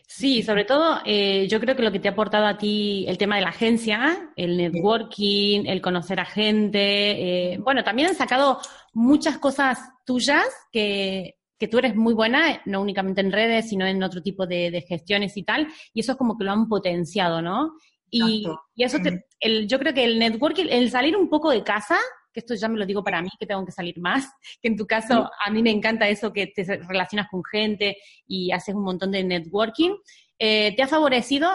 Sí, sobre todo eh, yo creo que lo que te ha aportado a ti el tema de la agencia, el networking, el conocer a gente, eh, bueno, también han sacado muchas cosas tuyas que, que tú eres muy buena, no únicamente en redes, sino en otro tipo de, gestiones y tal, y eso es como que lo han potenciado, ¿no? Y, y eso, te, el, yo creo que el networking, el salir un poco de casa, que esto ya me lo digo para mí, que tengo que salir más, que en tu caso a mí me encanta eso que te relacionas con gente y haces un montón de networking, eh, te ha favorecido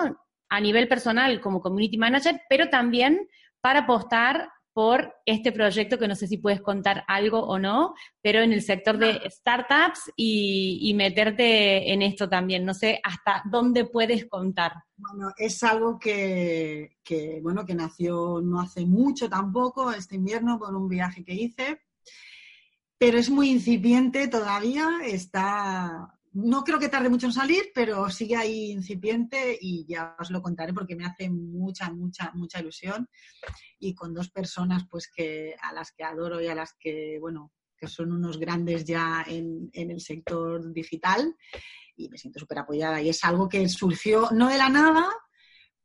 a nivel personal como community manager, pero también para apostar por este proyecto que no sé si puedes contar algo o no, pero en el sector de startups y, meterte en esto también. No sé hasta dónde puedes contar.
Bueno, es algo que, bueno, que nació no hace mucho tampoco, este invierno, por un viaje que hice, pero es muy incipiente todavía, está no creo que tarde mucho en salir, pero sigue ahí incipiente y ya os lo contaré porque me hace mucha, mucha, mucha ilusión. Y con dos personas pues que a las que adoro y a las que, bueno, que son unos grandes ya en, el sector digital y me siento súper apoyada. Y es algo que surgió no de la nada,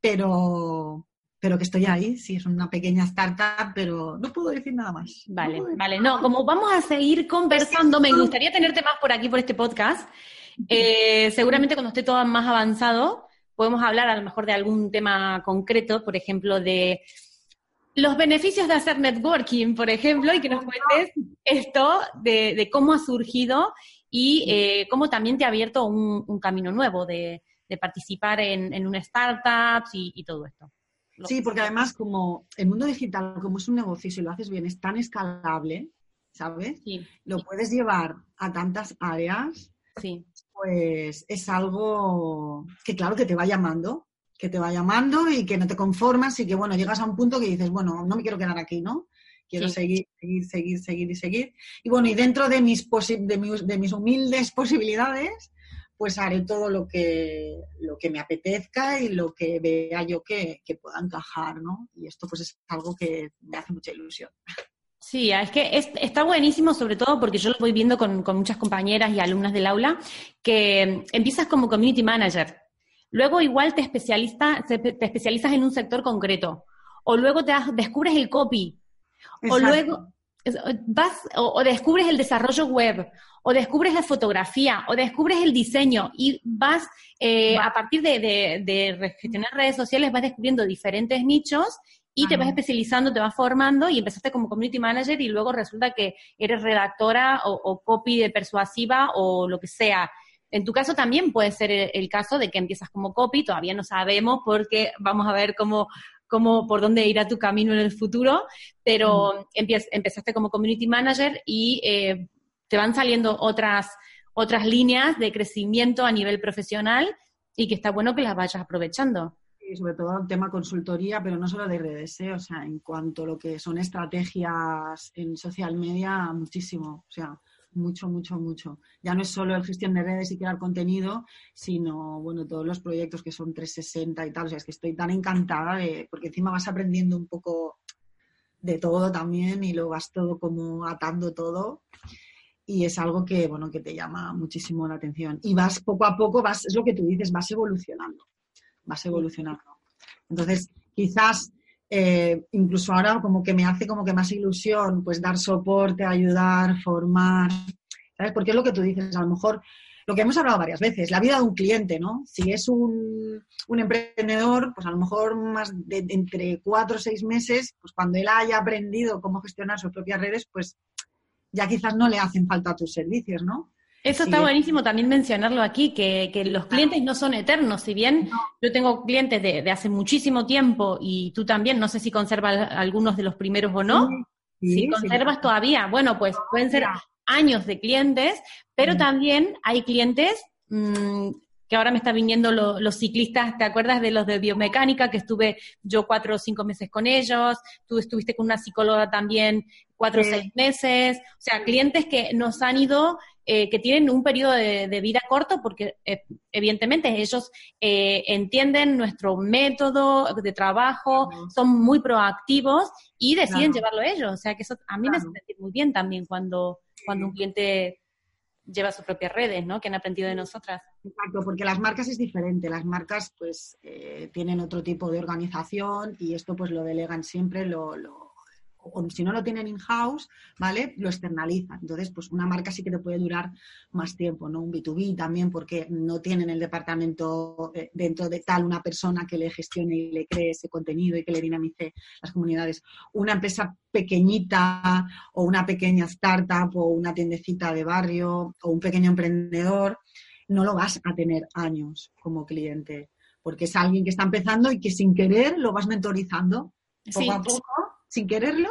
pero, pero que estoy ahí, sí, es una pequeña startup, pero no puedo decir nada más.
Vale, vale, no, como vamos a seguir conversando, me gustaría tenerte más por aquí, por este podcast. Eh, seguramente cuando esté todo más avanzado, podemos hablar a lo mejor de algún tema concreto, por ejemplo, de los beneficios de hacer networking, por ejemplo, y que nos cuentes esto de, cómo ha surgido y eh, cómo también te ha abierto un, camino nuevo de, participar en, en una startup y, todo esto.
Sí, porque además como el mundo digital, como es un negocio y si lo haces bien, es tan escalable, ¿sabes? Lo puedes llevar a tantas áreas
Sí.
Pues es algo que claro que te va llamando, que te va llamando y que no te conformas y que bueno, llegas a un punto que dices, bueno, no me quiero quedar aquí, ¿no? Quiero seguir, seguir, seguir, seguir y seguir. Y bueno, y dentro de mis, de mis, de mis humildes [laughs] posibilidades, pues haré todo lo que, lo que me apetezca y lo que vea yo que, pueda encajar, ¿no? Y esto pues es algo que me hace mucha ilusión.
Sí, es que está buenísimo, sobre todo porque yo lo voy viendo con, muchas compañeras y alumnas del aula, que empiezas como community manager, luego igual te, especialista, te especializas en un sector concreto, o luego te descubres el copy, o luego vas o, descubres el desarrollo web, o descubres la fotografía, o descubres el diseño. Y vas, eh, a partir de, gestionar redes sociales, vas descubriendo diferentes nichos y te vas especializando, te vas formando y empezaste como community manager y luego resulta que eres redactora o, copy de persuasiva o lo que sea. En tu caso también puede ser el, caso de que empiezas como copy, todavía no sabemos porque vamos a ver cómo, cómo, por dónde irá tu camino en el futuro, pero empezaste como community manager y eh, te van saliendo otras, otras líneas de crecimiento a nivel profesional y que está bueno que las vayas aprovechando.
Y sobre todo el tema consultoría, pero no solo de redes, ¿eh? o sea, en cuanto a lo que son estrategias en social media, muchísimo. O sea, mucho, mucho, mucho. Ya no es solo el gestión de redes y crear contenido, sino, bueno, todos los proyectos que son 360 y tal. O sea, es que estoy tan encantada de, porque encima vas aprendiendo un poco de todo también y lo vas todo como atando todo. Y es algo que, bueno, que te llama muchísimo la atención. Y vas poco a poco, vas, es lo que tú dices, vas evolucionando. Vas evolucionando. Entonces, quizás eh, incluso ahora como que me hace como que más ilusión, pues dar soporte, ayudar, formar, ¿sabes? Porque es lo que tú dices, a lo mejor lo que hemos hablado varias veces, la vida de un cliente, ¿no? Si es un, emprendedor, pues a lo mejor más de, entre cuatro o seis meses, pues cuando él haya aprendido cómo gestionar sus propias redes, pues ya quizás no le hacen falta tus servicios, ¿no?
Eso está buenísimo también mencionarlo aquí, que, los clientes no son eternos. Si bien yo tengo clientes de, hace muchísimo tiempo y tú también, no sé si conservas algunos de los primeros o no. si conservas todavía, bueno, pues pueden ser años de clientes, pero también hay clientes mm, que ahora me están viniendo los ciclistas, ¿te acuerdas de los de biomecánica? Que estuve yo cuatro o cinco meses con ellos, tú estuviste con una psicóloga también cuatro o seis meses, o sea, clientes que nos han ido eh, que tienen un periodo de, vida corto porque eh, evidentemente ellos eh, entienden nuestro método de trabajo, son muy proactivos y deciden llevarlo ellos. O sea que eso a mí me hace sentir muy bien también cuando, cuando un cliente lleva sus propias redes, ¿no? Que han aprendido de nosotras.
Exacto, porque las marcas es diferente. Las marcas, pues, tienen otro tipo de organización y esto, pues, lo delegan siempre, lo, o si no lo tienen in-house, ¿vale? Lo externalizan. Entonces, pues una marca sí que te puede durar más tiempo, ¿no? Un B2B también porque no tienen el departamento eh, dentro de tal una persona que le gestione y le cree ese contenido y que le dinamice las comunidades. Una empresa pequeñita o una pequeña startup o una tiendecita de barrio o un pequeño emprendedor, no lo vas a tener años como cliente porque es alguien que está empezando y que sin querer lo vas mentorizando poco a poco sin quererlo,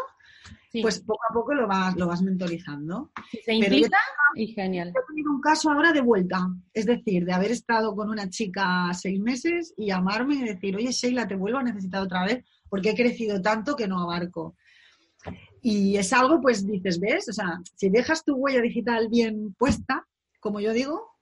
pues poco a poco lo vas, lo vas mentorizando.
Se implica y genial.
He tenido un caso ahora de vuelta, es decir, de haber estado con una chica seis meses y llamarme y decir, oye Sheila, te vuelvo a necesitar otra vez porque he crecido tanto que no abarco. Y es algo, pues dices, ¿ves? O sea, si dejas tu huella digital bien puesta, como yo digo,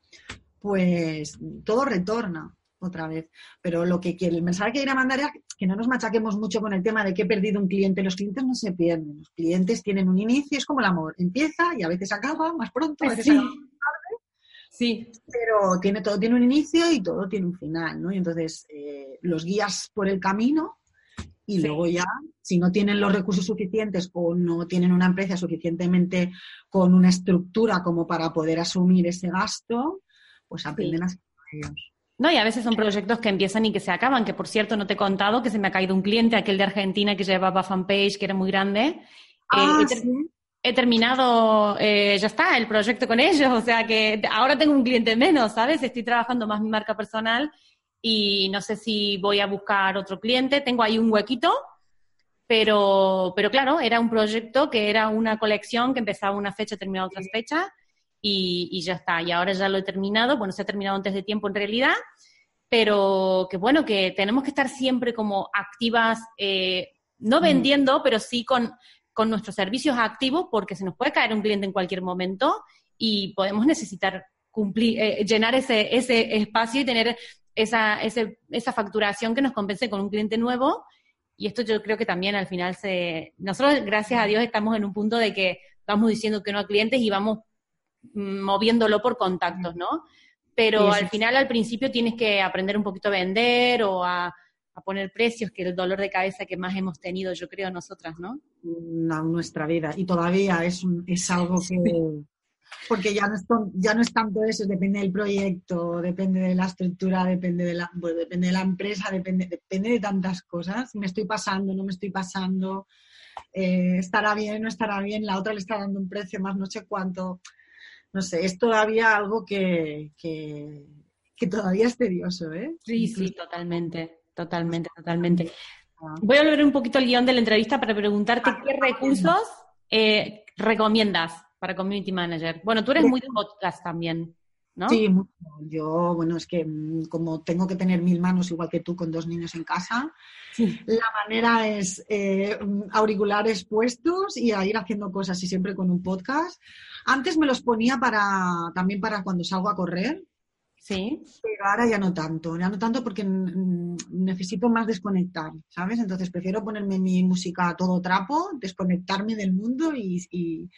pues todo retorna otra vez. Pero lo que quiere, el mensaje que quiero mandar es que no nos machaquemos mucho con el tema de que he perdido un cliente. Los clientes no se pierden. Los clientes tienen un inicio, es como el amor. Empieza y a veces acaba más pronto, a veces sí. acaba más tarde.
Sí.
Pero tiene, todo tiene un inicio y todo tiene un final, ¿no? Y entonces eh, los guías por el camino y luego ya, si no tienen los recursos suficientes o no tienen una empresa suficientemente con una estructura como para poder asumir ese gasto, pues aprenden a ser ellos.
No, y a veces son proyectos que empiezan y que se acaban, que por cierto no te he contado que se me ha caído un cliente, aquel de Argentina que llevaba fanpage, que era muy grande.
Ah,
eh, he, terminado, eh, ya está, el proyecto con ellos, o sea que ahora tengo un cliente menos, ¿sabes? Estoy trabajando más mi marca personal y no sé si voy a buscar otro cliente, tengo ahí un huequito, pero, pero claro, era un proyecto que era una colección que empezaba una fecha, terminaba otra fecha y, ya está. Y ahora ya lo he terminado, bueno, se ha terminado antes de tiempo en realidad, pero que bueno, que tenemos que estar siempre como activas, eh, no mm. vendiendo, pero sí con, con nuestros servicios activos, porque se nos puede caer un cliente en cualquier momento y podemos necesitar cumplir, eh, llenar ese, ese espacio y tener esa, ese, esa facturación que nos compense con un cliente nuevo. Y esto yo creo que también al final se... Nosotros, gracias a Dios, estamos en un punto de que vamos diciendo que no a clientes y vamos mm, moviéndolo por contactos, ¿no? Pero al final, al principio, tienes que aprender un poquito a vender o a, poner precios, que es el dolor de cabeza que más hemos tenido, yo creo, nosotras, ¿no?
En nuestra vida. Y todavía es, es algo que, porque ya no, es, ya no es tanto eso, depende del proyecto, depende de la estructura, depende de la, depende de la empresa, depende, depende de tantas cosas. Me estoy pasando, no me estoy pasando, eh, estará bien, no estará bien, la otra le está dando un precio más no sé cuánto. No sé, es todavía algo que, que, todavía es tedioso, ¿eh?
Sí, sí, totalmente, totalmente, totalmente. Ah. Voy a volver un poquito al guion de la entrevista para preguntarte ah, qué recursos eh, recomiendas para Community Manager. Bueno, tú eres muy de podcast también, ¿no?
Sí, yo, bueno, es que mm, como tengo que tener mil manos igual que tú con dos niños en casa, la manera es eh, auriculares puestos y a ir haciendo cosas y siempre con un podcast. Antes me los ponía para también para cuando salgo a correr,
Sí.
Pero ahora ya no tanto, ya no tanto porque necesito más desconectar, ¿sabes? Entonces prefiero ponerme mi música a todo trapo, desconectarme del mundo y,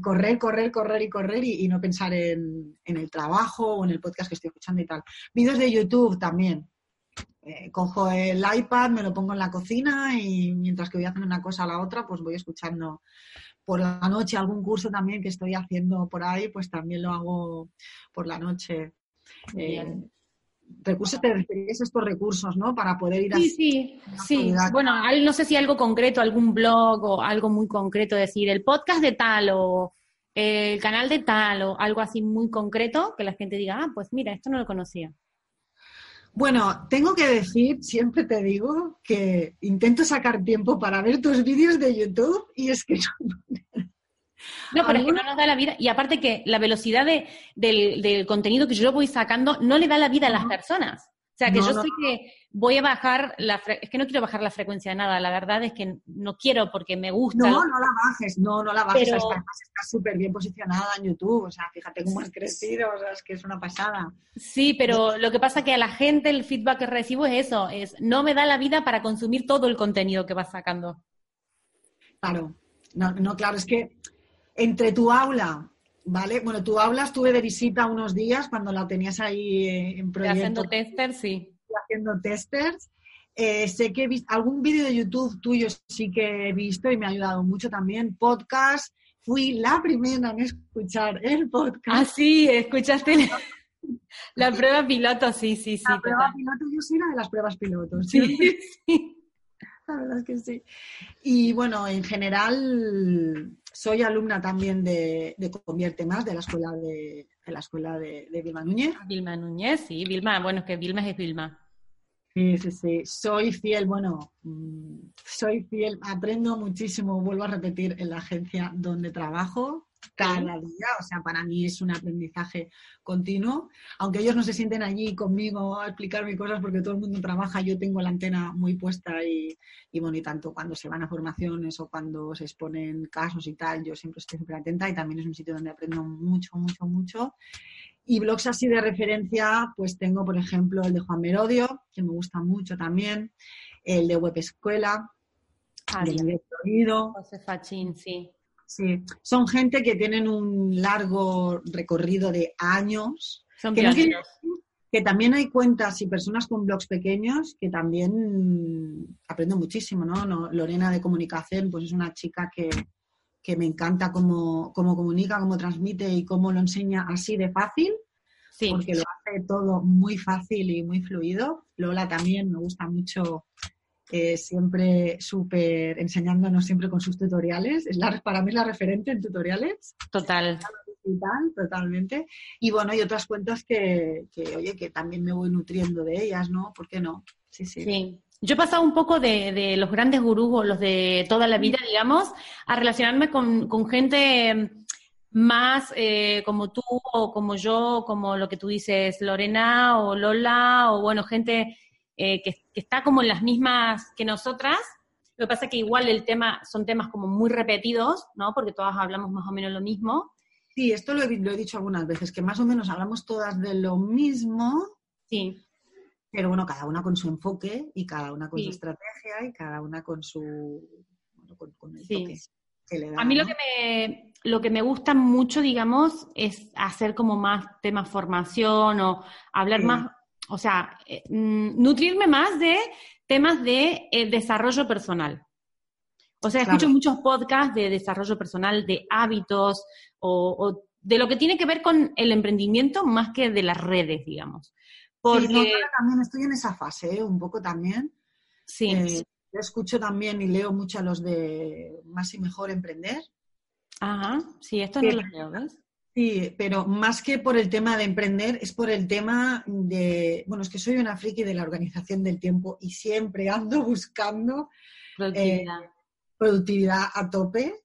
correr, correr, correr y correr y, no pensar en, el trabajo o en el podcast que estoy escuchando y tal. Vídeos de YouTube también. Eh, cojo el iPad, me lo pongo en la cocina y mientras que voy haciendo una cosa a la otra, pues voy escuchando por la noche algún curso también que estoy haciendo por ahí, pues también lo hago por la noche. Eh, recursos, te referías a estos recursos, ¿no? Para poder ir
a... Sí, sí, sí. Bueno, no sé si algo concreto, algún blog o algo muy concreto, decir el podcast de tal o el canal de tal o algo así muy concreto que la gente diga, ah, pues mira, esto no lo conocía.
Bueno, tengo que decir, siempre te digo, que intento sacar tiempo para ver tus vídeos de YouTube y es que [laughs] no.
No, pero es que no nos da la vida. Y aparte que la velocidad de, del, contenido que yo voy sacando no le da la vida a las personas. O sea, que yo sé que voy a bajar la es que no quiero bajar la frecuencia de nada, la verdad es que no quiero porque me gusta.
No, no la bajes, no, no la bajes, Pero... está súper bien posicionada en YouTube, o sea, fíjate cómo has crecido, o sea, es que es una pasada.
Sí, pero lo que pasa que a la gente el feedback que recibo es eso, es no me da la vida para consumir todo el contenido que vas sacando.
Claro, no, no claro, es que entre tu aula ¿vale? Bueno, tu aula estuve de visita unos días cuando la tenías ahí eh, en proyecto.
Haciendo testers, sí.
Haciendo testers. Eh, sé que he visto algún vídeo de YouTube tuyo sí que he visto y me ha ayudado mucho también. Podcast. Fui la primera en escuchar el podcast.
Ah, sí, escuchaste la, prueba piloto, sí, sí, sí.
La prueba piloto, yo soy una de las pruebas pilotos. Sí, sí. [laughs] La verdad es que sí. Y bueno, en general, soy alumna también de, Convierte Más, de la escuela de, la escuela de, Vilma Núñez.
Ah, Vilma Núñez, sí, Vilma, bueno, es que Vilma es Vilma.
Sí, sí, sí. Soy fiel, bueno, mm, soy fiel, aprendo muchísimo, vuelvo a repetir, en la agencia donde trabajo cada día, o sea, para mí es un aprendizaje continuo, aunque ellos no se sienten allí conmigo a explicarme cosas porque todo el mundo trabaja, yo tengo la antena muy puesta y, y bueno, y tanto cuando se van a formaciones o cuando se exponen casos y tal, yo siempre estoy súper atenta y también es un sitio donde aprendo mucho, mucho, mucho. Y blogs así de referencia, pues tengo, por ejemplo, el de Juan Merodio, que me gusta mucho también, el de Web Escuela,
ah, el de José Fachín, sí.
Sí, son gente que tienen un largo recorrido de años.
Son
que,
que
también hay cuentas y personas con blogs pequeños que también aprenden muchísimo, ¿no? Lorena de Comunicación, pues es una chica que, me encanta cómo, cómo, comunica, cómo transmite y cómo lo enseña así de fácil.
Sí.
Porque lo hace todo muy fácil y muy fluido. Lola también me gusta mucho eh, siempre súper enseñándonos siempre con sus tutoriales. Es la, para mí es la referente en tutoriales.
Total.
totalmente. Y bueno, hay otras cuentas que, oye, que también me voy nutriendo de ellas, ¿no? ¿Por qué no?
Sí, sí. Sí. Yo he pasado un poco de, los grandes gurús o los de toda la vida, digamos, a relacionarme con, gente más eh, como tú o como yo, como lo que tú dices, Lorena o Lola, o bueno, gente eh, que, está como en las mismas que nosotras. Lo que pasa es que igual el tema son temas como muy repetidos, ¿no? Porque todas hablamos más o menos lo mismo.
Sí, esto lo he, lo he dicho algunas veces, que más o menos hablamos todas de lo mismo.
Sí.
Pero bueno, cada una con su enfoque y cada una con
Sí.
su estrategia y cada una con su. Bueno, con, con el
Sí.
toque que le da.
A mí lo
¿no?
que me lo que me gusta mucho, digamos, es hacer como más temas formación o hablar
Sí.
más, o sea, eh, mm, nutrirme más de temas de eh, desarrollo personal. O sea, escucho
Claro.
muchos podcasts de desarrollo personal, de hábitos o, o de lo que tiene que ver con el emprendimiento más que de las redes, digamos. Porque
Sí, no, yo ahora también estoy en esa fase, ¿eh? un poco también.
sí,
yo escucho también y leo mucho a los de Más y Mejor Emprender.
ajá, sí, esto no lo leo, ¿ves?
Sí, pero más que por el tema de emprender, es por el tema de, bueno, es que soy una friki de la organización del tiempo y siempre ando [laughs] buscando
Productividad.
productividad a tope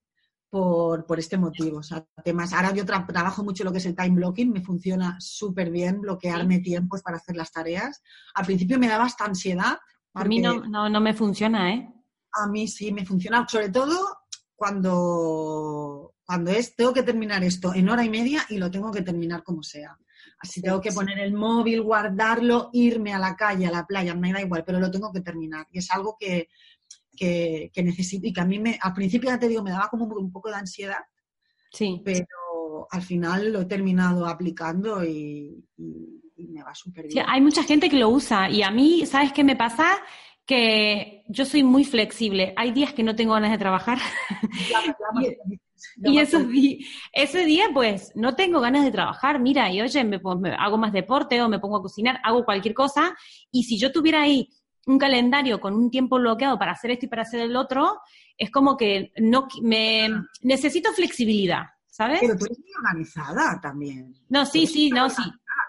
por, por este motivo. O sea, temas, ahora yo tra- trabajo mucho lo que es el time blocking, me funciona súper bien bloquearme tiempos para hacer las tareas. Al principio me daba hasta ansiedad.
a mí no, no, no me funciona, ¿eh?
A mí sí me funciona, sobre todo cuando, cuando es, tengo que terminar esto en hora y media y lo tengo que terminar como sea. Así tengo que
sí.
poner el móvil, guardarlo, irme a la calle, a la playa, me da igual, pero lo tengo que terminar. Y es algo que, que, que necesito y que a mí me, al principio ya te digo, me daba como un, poco de ansiedad,
Sí.
pero al final lo he terminado aplicando y, y- y me va súper
Sí,
bien.
hay mucha gente que lo usa y a mí, ¿sabes qué me pasa? Que yo soy muy flexible. Hay días que no tengo ganas de trabajar
Ya [laughs] ya
y esos di- ese día pues no tengo ganas de trabajar. Mira, y oye, me, me hago más deporte o me pongo a cocinar, hago cualquier cosa y si yo tuviera ahí un calendario con un tiempo bloqueado para hacer esto y para hacer el otro, es como que no me necesito flexibilidad, ¿sabes?
Pero tú eres muy organizada también.
No, sí, sí, no, sí.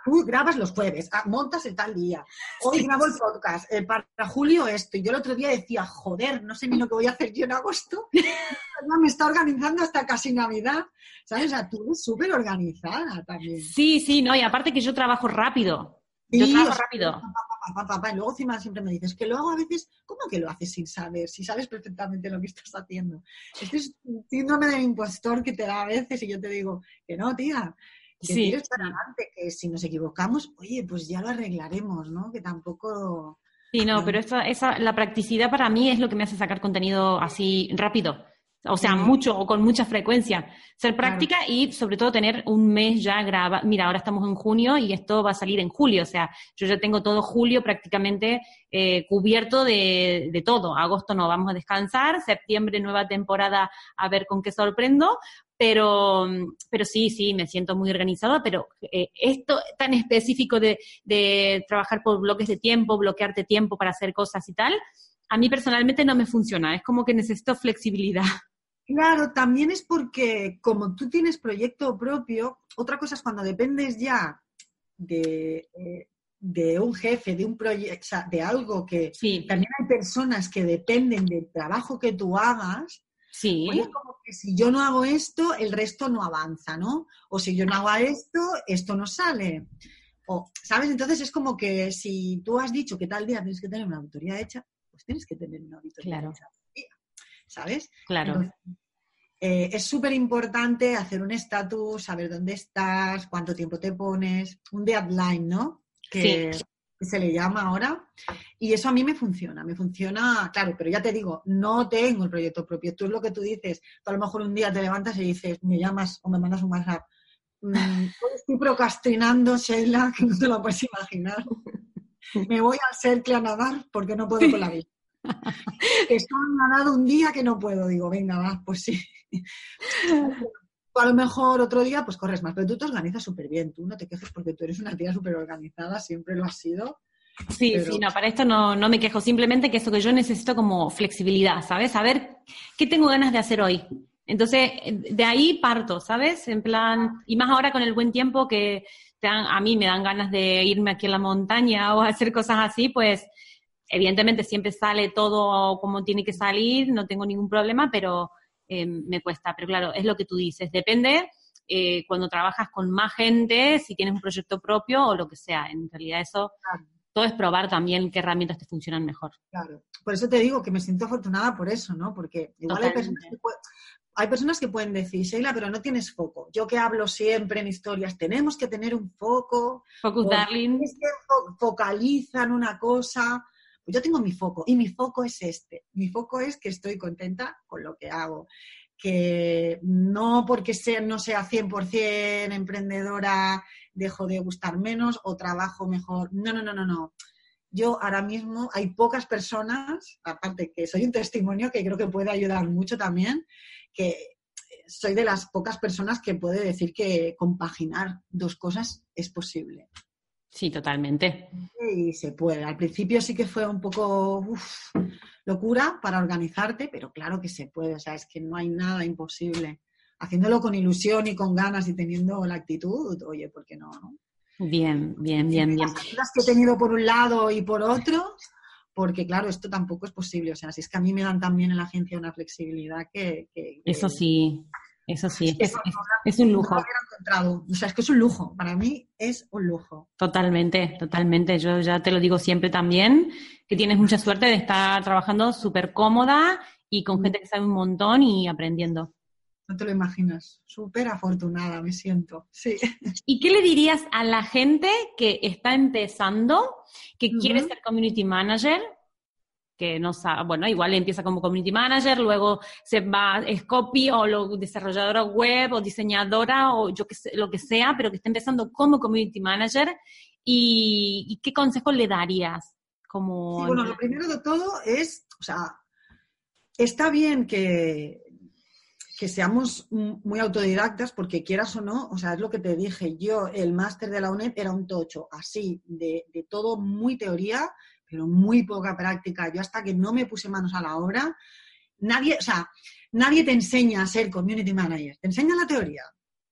Tú grabas los jueves, ah, montas el tal día. Hoy grabo el podcast, eh, para julio esto. Y yo el otro día decía, joder, no sé ni lo que voy a hacer yo en agosto. [laughs] Ya me está organizando hasta casi Navidad. ¿Sabes? O sea, tú eres súper organizada también.
Sí, sí, no, y aparte que yo trabajo rápido. Yo
Sí,
trabajo
o sea,
rápido.
pa, pa, pa, Y luego encima siempre me dices que lo hago a veces, ¿cómo que lo haces sin saber? Si sabes perfectamente lo que estás haciendo. Este es un síndrome del impostor que te da a veces y yo te digo que no, tía. Que
Sí,
para adelante, que si nos equivocamos, oye, pues ya lo arreglaremos, ¿no? Que tampoco...
Sí, no,
No.
pero esa, esa, la practicidad para mí es lo que me hace sacar contenido así rápido. O sea, mucho o con mucha frecuencia. Ser
Claro.
práctica y sobre todo tener un mes ya grabado. Mira, ahora estamos en junio y esto va a salir en julio. O sea, yo ya tengo todo julio prácticamente eh, cubierto de, de todo. Agosto no vamos a descansar. Septiembre nueva temporada a ver con qué sorprendo. Pero, pero sí, sí, me siento muy organizada, pero eh, esto tan específico de, de trabajar por bloques de tiempo, bloquearte tiempo para hacer cosas y tal, a mí personalmente no me funciona. Es como que necesito flexibilidad.
Claro, también es porque como tú tienes proyecto propio, otra cosa es cuando dependes ya de, eh, de un jefe, de un proyecto, sea, de algo que
Sí,
también hay personas que dependen del trabajo que tú hagas,
sí,
pues es como que si yo no hago esto, el resto no avanza, ¿no? O si yo no hago esto, esto no sale. O, ¿Sabes? Entonces es como que si tú has dicho que tal día tienes que tener una auditoría hecha, pues tienes que tener una auditoría
Claro.
hecha. ¿Sabes?
claro.
Entonces, eh, es súper importante hacer un estatus, saber dónde estás, cuánto tiempo te pones, un deadline, ¿no? Que, que se le llama ahora. Y eso a mí me funciona, me funciona, claro, pero ya te digo, no tengo el proyecto propio. Tú es lo que tú dices, tú a lo mejor un día te levantas y dices, me llamas o me mandas un WhatsApp. "Mm, [laughs] estoy procrastinando, Sheila, [laughs] que no te lo puedes imaginar. [laughs] Me voy al Cercle a nadar porque no puedo con la vida. [laughs] Estoy nadado un día que no puedo. Digo, venga, va, pues sí. [laughs] A lo mejor otro día pues corres más, pero tú te organizas súper bien. Tú no te quejes porque tú eres una tía súper organizada, siempre lo has sido.
Sí,
pero-
sí, no, para esto no, no me quejo. Simplemente que eso que yo necesito como flexibilidad, ¿sabes? Saber qué tengo ganas de hacer hoy. Entonces, de ahí parto, ¿sabes? En plan, y más ahora con el buen tiempo que te dan- a mí me dan ganas de irme aquí a la montaña o hacer cosas así, pues evidentemente siempre sale todo como tiene que salir, no tengo ningún problema, pero eh, me cuesta. Pero claro, es lo que tú dices, depende eh, cuando trabajas con más gente, si tienes un proyecto propio o lo que sea. En realidad eso,
Claro.
todo es probar también qué herramientas te funcionan mejor.
Claro. Por eso te digo que me siento afortunada por eso, ¿no? Porque igual hay personas que, pueden- hay personas que pueden decir, Sheila, pero no tienes foco. Yo que hablo siempre en historias, tenemos que tener un foco.
Focus, darling.
focalizan una cosa. Pues yo tengo mi foco y mi foco es este. Mi foco es que estoy contenta con lo que hago. Que no porque sea, no sea 100% emprendedora dejo de gustar menos o trabajo mejor. No, no, no, no, no. Yo ahora mismo hay pocas personas, aparte que soy un testimonio que creo que puede ayudar mucho también, que soy de las pocas personas que puede decir que compaginar dos cosas es posible.
Sí, totalmente.
Y se puede. Al principio sí que fue un poco locura para organizarte, pero claro que se puede. O sea, es que no hay nada imposible. Haciéndolo con ilusión y con ganas y teniendo la actitud, oye, ¿por qué no?
Bien, bien, bien, bien.
Las que he tenido por un lado y por otro, porque claro, esto tampoco es posible. O sea, si es que a mí me dan también en la agencia una flexibilidad que...
eso sí, eso sí, es, un lujo.
O sea, es que es un lujo, para mí es un lujo.
Totalmente, totalmente. Yo ya te lo digo siempre también, que tienes mucha suerte de estar trabajando súper cómoda y con gente que sabe un montón y aprendiendo.
No te lo imaginas. Súper afortunada me siento. Sí. [laughs]
¿Y qué le dirías a la gente que está empezando, que quiere ser community manager? Que no sabe, bueno, igual empieza como community manager, luego se va, es copy o lo, desarrolladora web o diseñadora o yo que lo que sea, pero que está empezando como community manager. ¿Y, qué consejo le darías? Como...
bueno, lo primero de todo es, o sea, está bien que que seamos muy autodidactas, porque quieras o no, o sea, es lo que te dije, yo el máster de la UNED era un tocho, así, de, todo muy teoría, pero muy poca práctica. Yo hasta que no me puse manos a la obra, nadie, o sea, nadie te enseña a ser community manager, te enseña la teoría,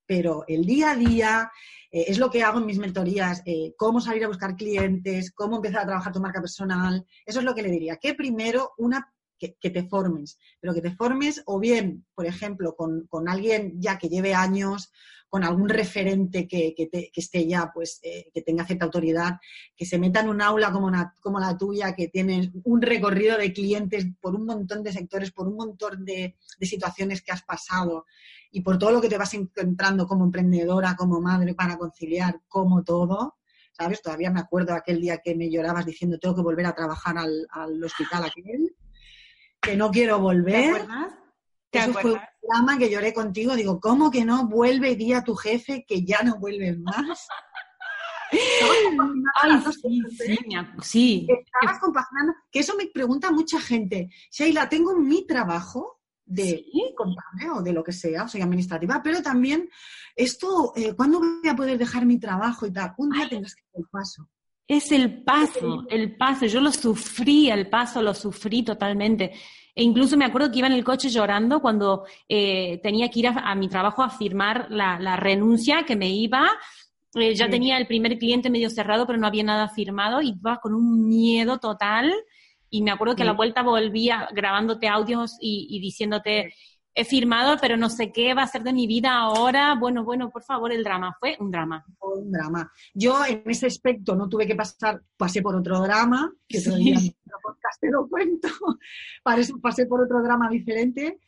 pero el día a día eh, es lo que hago en mis mentorías, eh, cómo salir a buscar clientes, cómo empezar a trabajar tu marca personal, eso es lo que le diría, que primero una que, te formes, pero que te formes o bien, por ejemplo, con, alguien ya que lleve años, con algún referente que, esté ya, pues, eh, que tenga cierta autoridad, que se meta en un aula como, como la tuya, que tienes un recorrido de clientes por un montón de sectores, por un montón de, de situaciones que has pasado y por todo lo que te vas encontrando como emprendedora, como madre, para conciliar, como todo, ¿sabes? Todavía me acuerdo aquel día que me llorabas diciendo tengo que volver a trabajar al, al hospital aquel que no quiero volver. ¿Te acuerdas? Eso fue un drama que lloré contigo. Digo, ¿cómo que no vuelve día a tu jefe que ya no vuelves más? [laughs]
Ay, sí, sí, sí.
Estabas compaginando, que eso me pregunta mucha gente. Sheila, tengo mi trabajo de ¿Sí? o de lo que sea, soy administrativa, pero también esto, eh, ¿cuándo voy a poder dejar mi trabajo y tal? Un día tendrás que hacer el paso.
Es el paso, el paso. Yo lo sufrí, el paso lo sufrí totalmente. E incluso me acuerdo que iba en el coche llorando cuando eh, tenía que ir a, mi trabajo a firmar la, renuncia que me iba. Eh, ya tenía el primer cliente medio cerrado, pero no había nada firmado y iba con un miedo total. Y me acuerdo que a la vuelta volvía grabándote audios y diciéndote, he firmado, pero no sé qué va a ser de mi vida ahora. Bueno, bueno, por favor, el drama. Fue un drama.
Fue un drama. Yo en ese aspecto no tuve que pasar, pasé por otro drama, que todavía en el podcast te lo cuento. [laughs] pasé por otro drama diferente.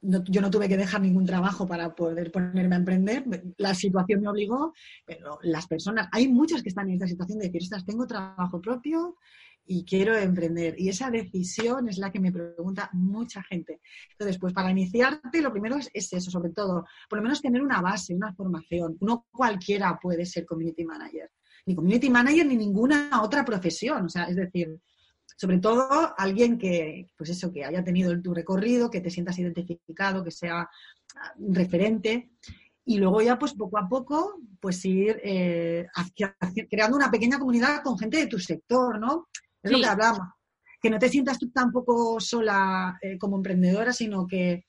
yo no tuve que dejar ningún trabajo para poder ponerme a emprender. La situación me obligó, pero las personas, hay muchas que están en esta situación de decir, estas tengo trabajo propio, y quiero emprender. Y esa decisión es la que me pregunta mucha gente. Entonces, pues para iniciarte, lo primero es, eso, sobre todo, por lo menos tener una base, una formación. No cualquiera puede ser community manager, ni community manager ni ninguna otra profesión. O sea, es decir, sobre todo alguien que, pues eso, que haya tenido tu recorrido, que te sientas identificado, que sea ah, referente y luego ya pues poco a poco pues ir eh, creando una pequeña comunidad con gente de tu sector, ¿no? Es lo que hablamos. Que no te sientas tú tampoco sola eh, como emprendedora, sino que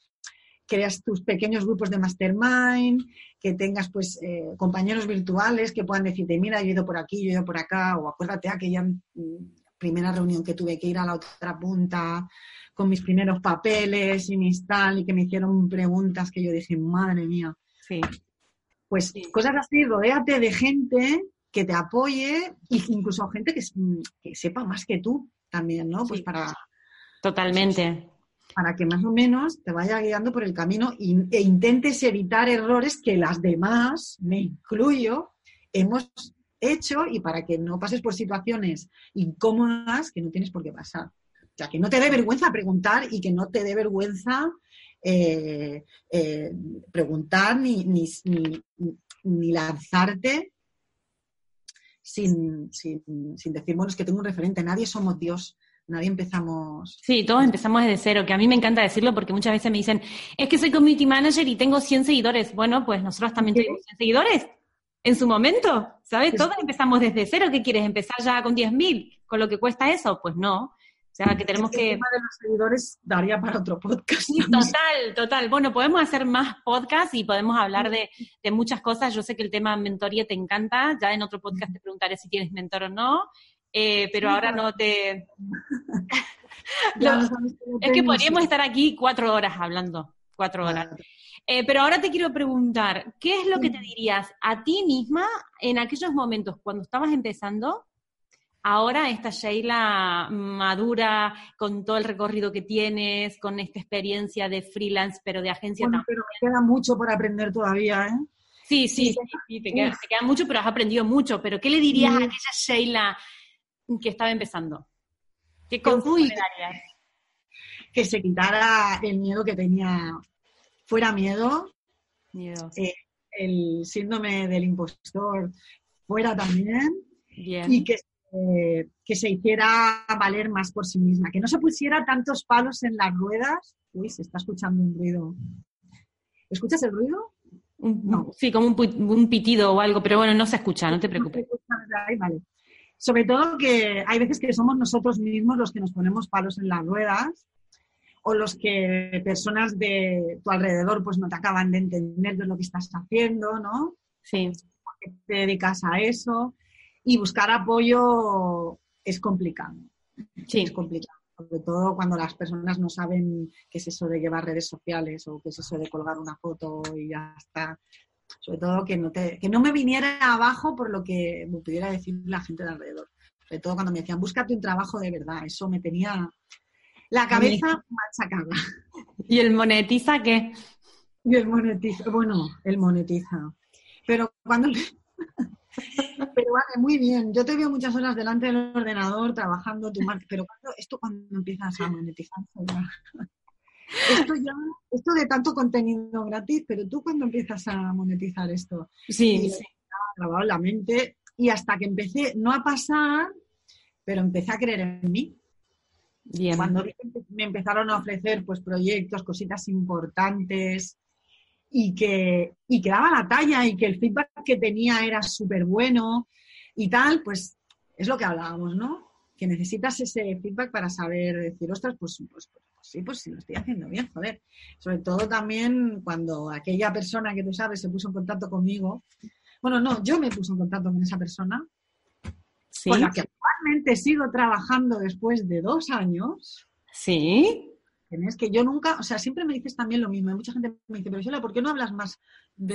creas tus pequeños grupos de mastermind, que tengas pues eh, compañeros virtuales que puedan decirte, mira, yo he ido por aquí, yo he ido por acá, o acuérdate aquella mm, primera reunión que tuve que ir a la otra punta con mis primeros papeles y mis tal, y que me hicieron preguntas que yo dije, madre mía.
Sí.
Pues cosas así, rodéate de gente que te apoye e incluso gente que, sepa más que tú también, ¿no? Pues para...
Totalmente.
para que más o menos te vaya guiando por el camino e intentes evitar errores que las demás, me incluyo, hemos hecho y para que no pases por situaciones incómodas que no tienes por qué pasar. O sea, que no te dé vergüenza preguntar y que no te dé vergüenza eh, eh, preguntar ni, ni, ni, lanzarte sin, sin, sin, decir, bueno, es que tengo un referente, nadie somos Dios. Nadie empezamos.
Sí, todos empezamos desde cero, que a mí me encanta decirlo porque muchas veces me dicen, es que soy community manager y tengo 100 seguidores. Bueno, pues nosotros también tenemos 100 seguidores en su momento, ¿sabes? Todos empezamos desde cero. ¿Qué quieres? ¿Empezar ya con 10.000? ¿Con lo que cuesta eso? Pues no. O sea, que tenemos que...
El tema de los seguidores daría para otro podcast. [laughs]
total, total. Bueno, podemos hacer más podcasts y podemos hablar de, muchas cosas. Yo sé que el tema mentoría te encanta. Ya en otro podcast te preguntaré si tienes mentor o no. Eh, pero ahora no te... [laughs] es que podríamos estar aquí cuatro horas hablando. Cuatro horas. Eh, pero ahora te quiero preguntar, ¿qué es lo que te dirías a ti misma en aquellos momentos cuando estabas empezando ahora esta Sheila madura, con todo el recorrido que tienes, con esta experiencia de freelance, pero de agencia
bueno, Pero me queda mucho por aprender todavía, ¿eh?
Sí, sí, sí, te, queda, mucho, pero has aprendido mucho. Pero ¿qué le dirías a aquella Sheila que estaba empezando? ¿Qué darías?
Que se quitara el miedo que tenía. Fuera miedo.
Miedo.
Eh, el síndrome del impostor fuera también. Bien. Y que eh, que se hiciera valer más por sí misma, que no se pusiera tantos palos en las ruedas. Uy, se está escuchando un ruido. ¿Escuchas el ruido?
No. Sí, como un, pitido o algo, pero bueno, no se escucha, no te preocupes.
Sobre todo que hay veces que somos nosotros mismos los que nos ponemos palos en las ruedas o los que personas de tu alrededor pues no te acaban de entender de lo que estás haciendo, ¿no?
Sí.
Porque te dedicas a eso y buscar apoyo es complicado.
Sí.
Es complicado. Sobre todo cuando las personas no saben qué es eso de llevar redes sociales o qué es eso de colgar una foto y ya está. Sobre todo que no, te, que no me viniera abajo por lo que me pudiera decir la gente de alrededor. Sobre todo cuando me decían, búscate un trabajo de verdad. Eso me tenía la cabeza machacada.
¿Y el monetiza qué?
Y el monetiza, bueno, el monetiza. Pero cuando, pero vale, muy bien. Yo te veo muchas horas delante del ordenador trabajando tu marca, pero esto cuando empiezas a monetizar Esto ya, esto de tanto contenido gratis, pero tú cuando empiezas a monetizar esto.
Sí, sí.
grabado la mente y hasta que empecé, no a pasar, pero empecé a creer en mí.
Bien.
Cuando me empezaron a ofrecer pues proyectos, cositas importantes, y que, y que daba la talla y que el feedback que tenía era súper bueno y tal, pues es lo que hablábamos, ¿no? Que necesitas ese feedback para saber decir, ostras, pues, pues, pues, pues sí, pues sí lo estoy haciendo bien, joder. Sobre todo también cuando aquella persona que tú sabes se puso en contacto conmigo, bueno, no, yo me puse en contacto con esa persona, con la que actualmente sigo trabajando después de dos años.
Sí.
Es que yo nunca, o sea, siempre me dices también lo mismo. mucha gente me dice, pero Sheila, ¿por qué no hablas más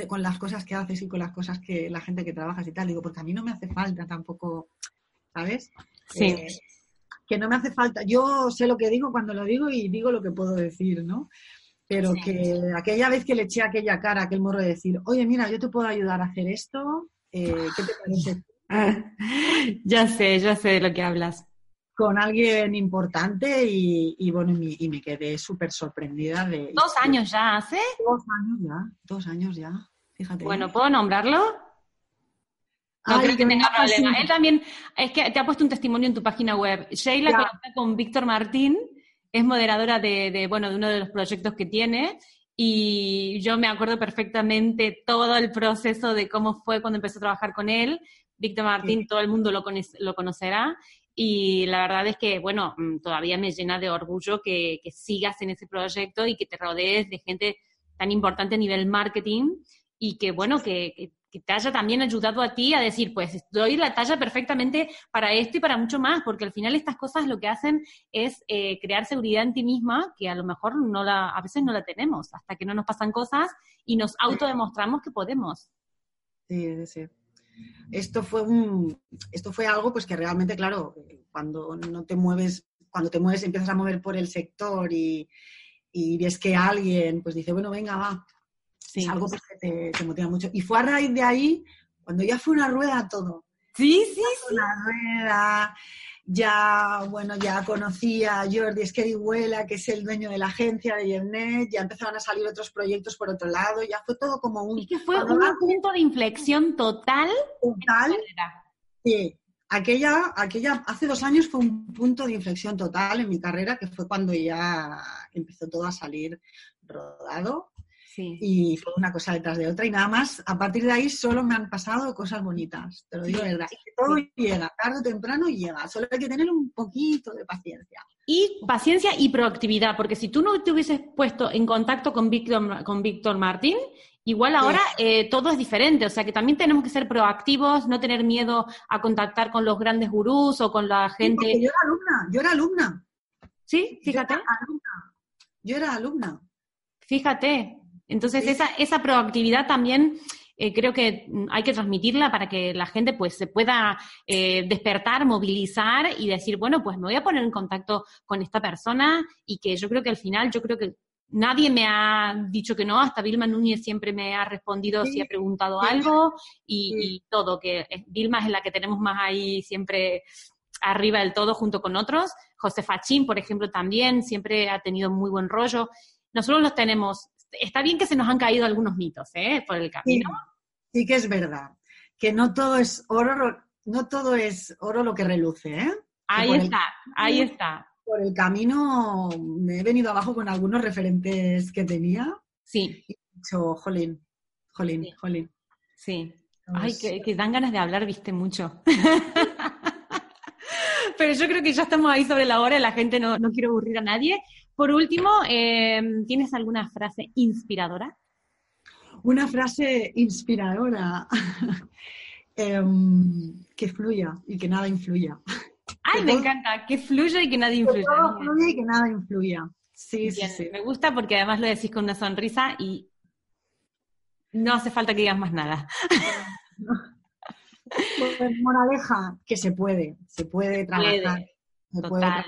con las cosas que haces y con las cosas que la gente que trabajas y tal? Digo, porque a mí no me hace falta tampoco, ¿sabes?
Sí.
Eh, que no me hace falta. Yo sé lo que digo cuando lo digo y digo lo que puedo decir, ¿no? Pero que aquella vez que le eché aquella cara, aquel morro de decir, oye, mira, yo te puedo ayudar a hacer esto, eh, ¿qué te parece? [laughs]
ya sé, ya sé de lo que hablas
con alguien importante y, bueno, y, me quedé súper sorprendida de...
¿Dos años ya hace?
Dos años ya, dos años ya, fíjate.
Bueno, ¿puedo nombrarlo? No creo que tenga problema. Él también, es que te ha puesto un testimonio en tu página web. Sheila conecta con Víctor Martín, es moderadora de, de, bueno, de uno de los proyectos que tiene, y yo me acuerdo perfectamente todo el proceso de cómo fue cuando empecé a trabajar con él. Víctor Martín, todo el mundo lo, lo conocerá, y la verdad es que, bueno, mm, todavía me llena de orgullo que, sigas en ese proyecto y que te rodees de gente tan importante a nivel marketing y que, bueno, que, te haya también ayudado a ti a decir, pues doy la talla perfectamente para esto y para mucho más, porque al final estas cosas lo que hacen es eh, crear seguridad en ti misma, que a lo mejor no la, a veces no la tenemos, hasta que no nos pasan cosas y nos autodemostramos que podemos.
Sí, sí esto fue un, esto fue algo pues que realmente, claro, cuando no te mueves cuando te mueves, empiezas a mover por el sector y, y ves que alguien pues dice, bueno, venga, va. Es algo pues, que te, motiva mucho. Y fue a raíz de ahí, cuando ya fue una rueda todo.
Sí, sí,
sí. Una rueda, ya, bueno, ya conocía a Jordi Esquerihuela, que es el dueño de la agencia de Yernet, ya empezaban a salir otros proyectos por otro lado, ya fue todo como un...
Y que fue un punto de inflexión total.
Total. Sí, aquella, aquella, hace dos años fue un punto de inflexión total en mi carrera, que fue cuando ya empezó todo a salir rodado. Y fue una cosa detrás de otra. Y nada más, a partir de ahí solo me han pasado cosas bonitas. Te lo digo de verdad. todo llega, tarde o temprano llega. Solo hay que tener un poquito de paciencia.
Y paciencia y proactividad, porque si tú no te hubieses puesto en contacto con Víctor, con Víctor Martín, Igual ahora eh, todo es diferente, o sea que también tenemos que ser proactivos, no tener miedo a contactar con los grandes gurús o con la gente.
yo era alumna, yo era alumna.
Sí, fíjate.
Yo era alumna. Yo era alumna.
Fíjate. Entonces esa, esa proactividad también eh, creo que hay que transmitirla para que la gente pues se pueda eh, despertar, movilizar y decir, bueno, pues me voy a poner en contacto con esta persona y que yo creo que al final, yo creo que nadie me ha dicho que no, hasta Vilma Núñez siempre me ha respondido si ha preguntado algo y, todo, que Vilma es la que tenemos más ahí siempre arriba del todo junto con otros. José Fachín, por ejemplo, también siempre ha tenido muy buen rollo. Nosotros los tenemos. Está bien que se nos han caído algunos mitos ¿eh? por el camino.
Sí, que es verdad. Que no todo es oro, no todo es oro lo que reluce, ¿eh?
Ahí está, ahí está
por el camino me he venido abajo con algunos referentes que tenía.
Sí.
Y he dicho, jolín, jolín, jolín.
Sí. Ay, que, dan ganas de hablar, viste, mucho. [laughs] [laughs] Pero yo creo que ya estamos ahí sobre la hora, la gente no, no quiere aburrir a nadie. Por último, em, ¿tienes alguna frase inspiradora?
Una frase inspiradora. [laughs] Em, que fluya y que nada influya.
Ay, me encanta, que fluya y que nadie influya. Que
todo fluya y que nada influya. Sí, sí, sí.
Me gusta porque además lo decís con una sonrisa y no hace falta que digas más nada. [laughs]
Pues, moraleja, que se puede, se puede trabajar. se puede trabajar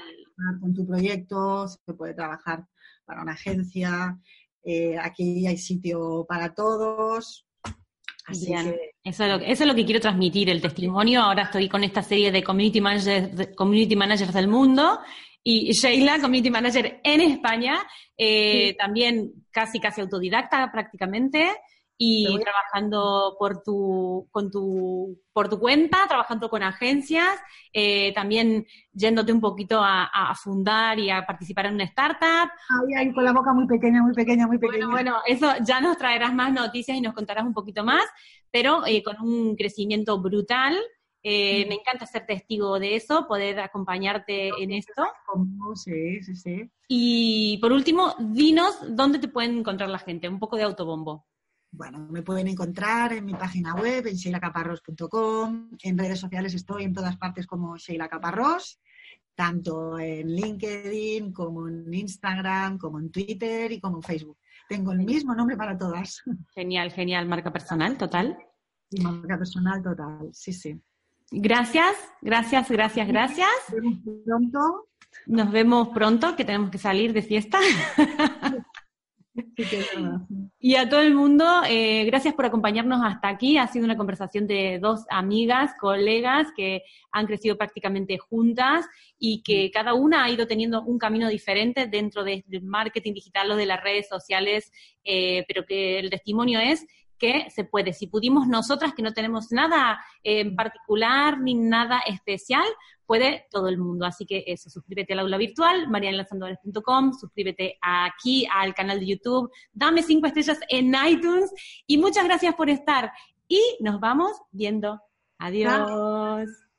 con tu proyecto, se puede trabajar para una agencia. Eh, aquí hay sitio para todos.
Eso, es lo, que quiero transmitir, el testimonio. Ahora estoy con esta serie de Community Managers, community managers del mundo y Sheila, Community Manager en España, eh, también casi casi autodidacta prácticamente y trabajando por tu, con tu, por tu cuenta, trabajando con agencias, eh, también yéndote un poquito a, fundar y a participar en una startup.
Ahí, ahí, con la boca muy pequeña, muy pequeña, muy pequeña.
Bueno, bueno, eso ya nos traerás más noticias y nos contarás un poquito más, pero eh, con un crecimiento brutal. Eh, me encanta ser testigo de eso, poder acompañarte en esto.
Sí, sí, sí.
Y por último, dinos dónde te pueden encontrar la gente, un poco de autobombo.
Bueno, me pueden encontrar en mi página web, en sheilacaparros.com. En redes sociales estoy en todas partes como Sheila Caparros, tanto en LinkedIn como en Instagram, como en Twitter y como en Facebook. Tengo el mismo nombre para todas.
Genial, genial. Marca personal, total.
Y marca personal, total. Sí, sí.
Gracias, gracias, gracias, gracias.
Nos vemos pronto.
Nos vemos pronto, que tenemos que salir de fiesta. [laughs] [laughs] Y a todo el mundo, eh, gracias por acompañarnos hasta aquí. Ha sido una conversación de dos amigas, colegas que han crecido prácticamente juntas y que cada una ha ido teniendo un camino diferente dentro del marketing digital o de las redes sociales, eh, pero que el testimonio es que se puede. Si pudimos nosotras, que no tenemos nada en particular ni nada especial, puede todo el mundo. Así que eso, suscríbete al aula virtual, marianlasandores.com, suscríbete aquí al canal de YouTube, dame cinco estrellas en iTunes y muchas gracias por estar. Y nos vamos viendo. Adiós.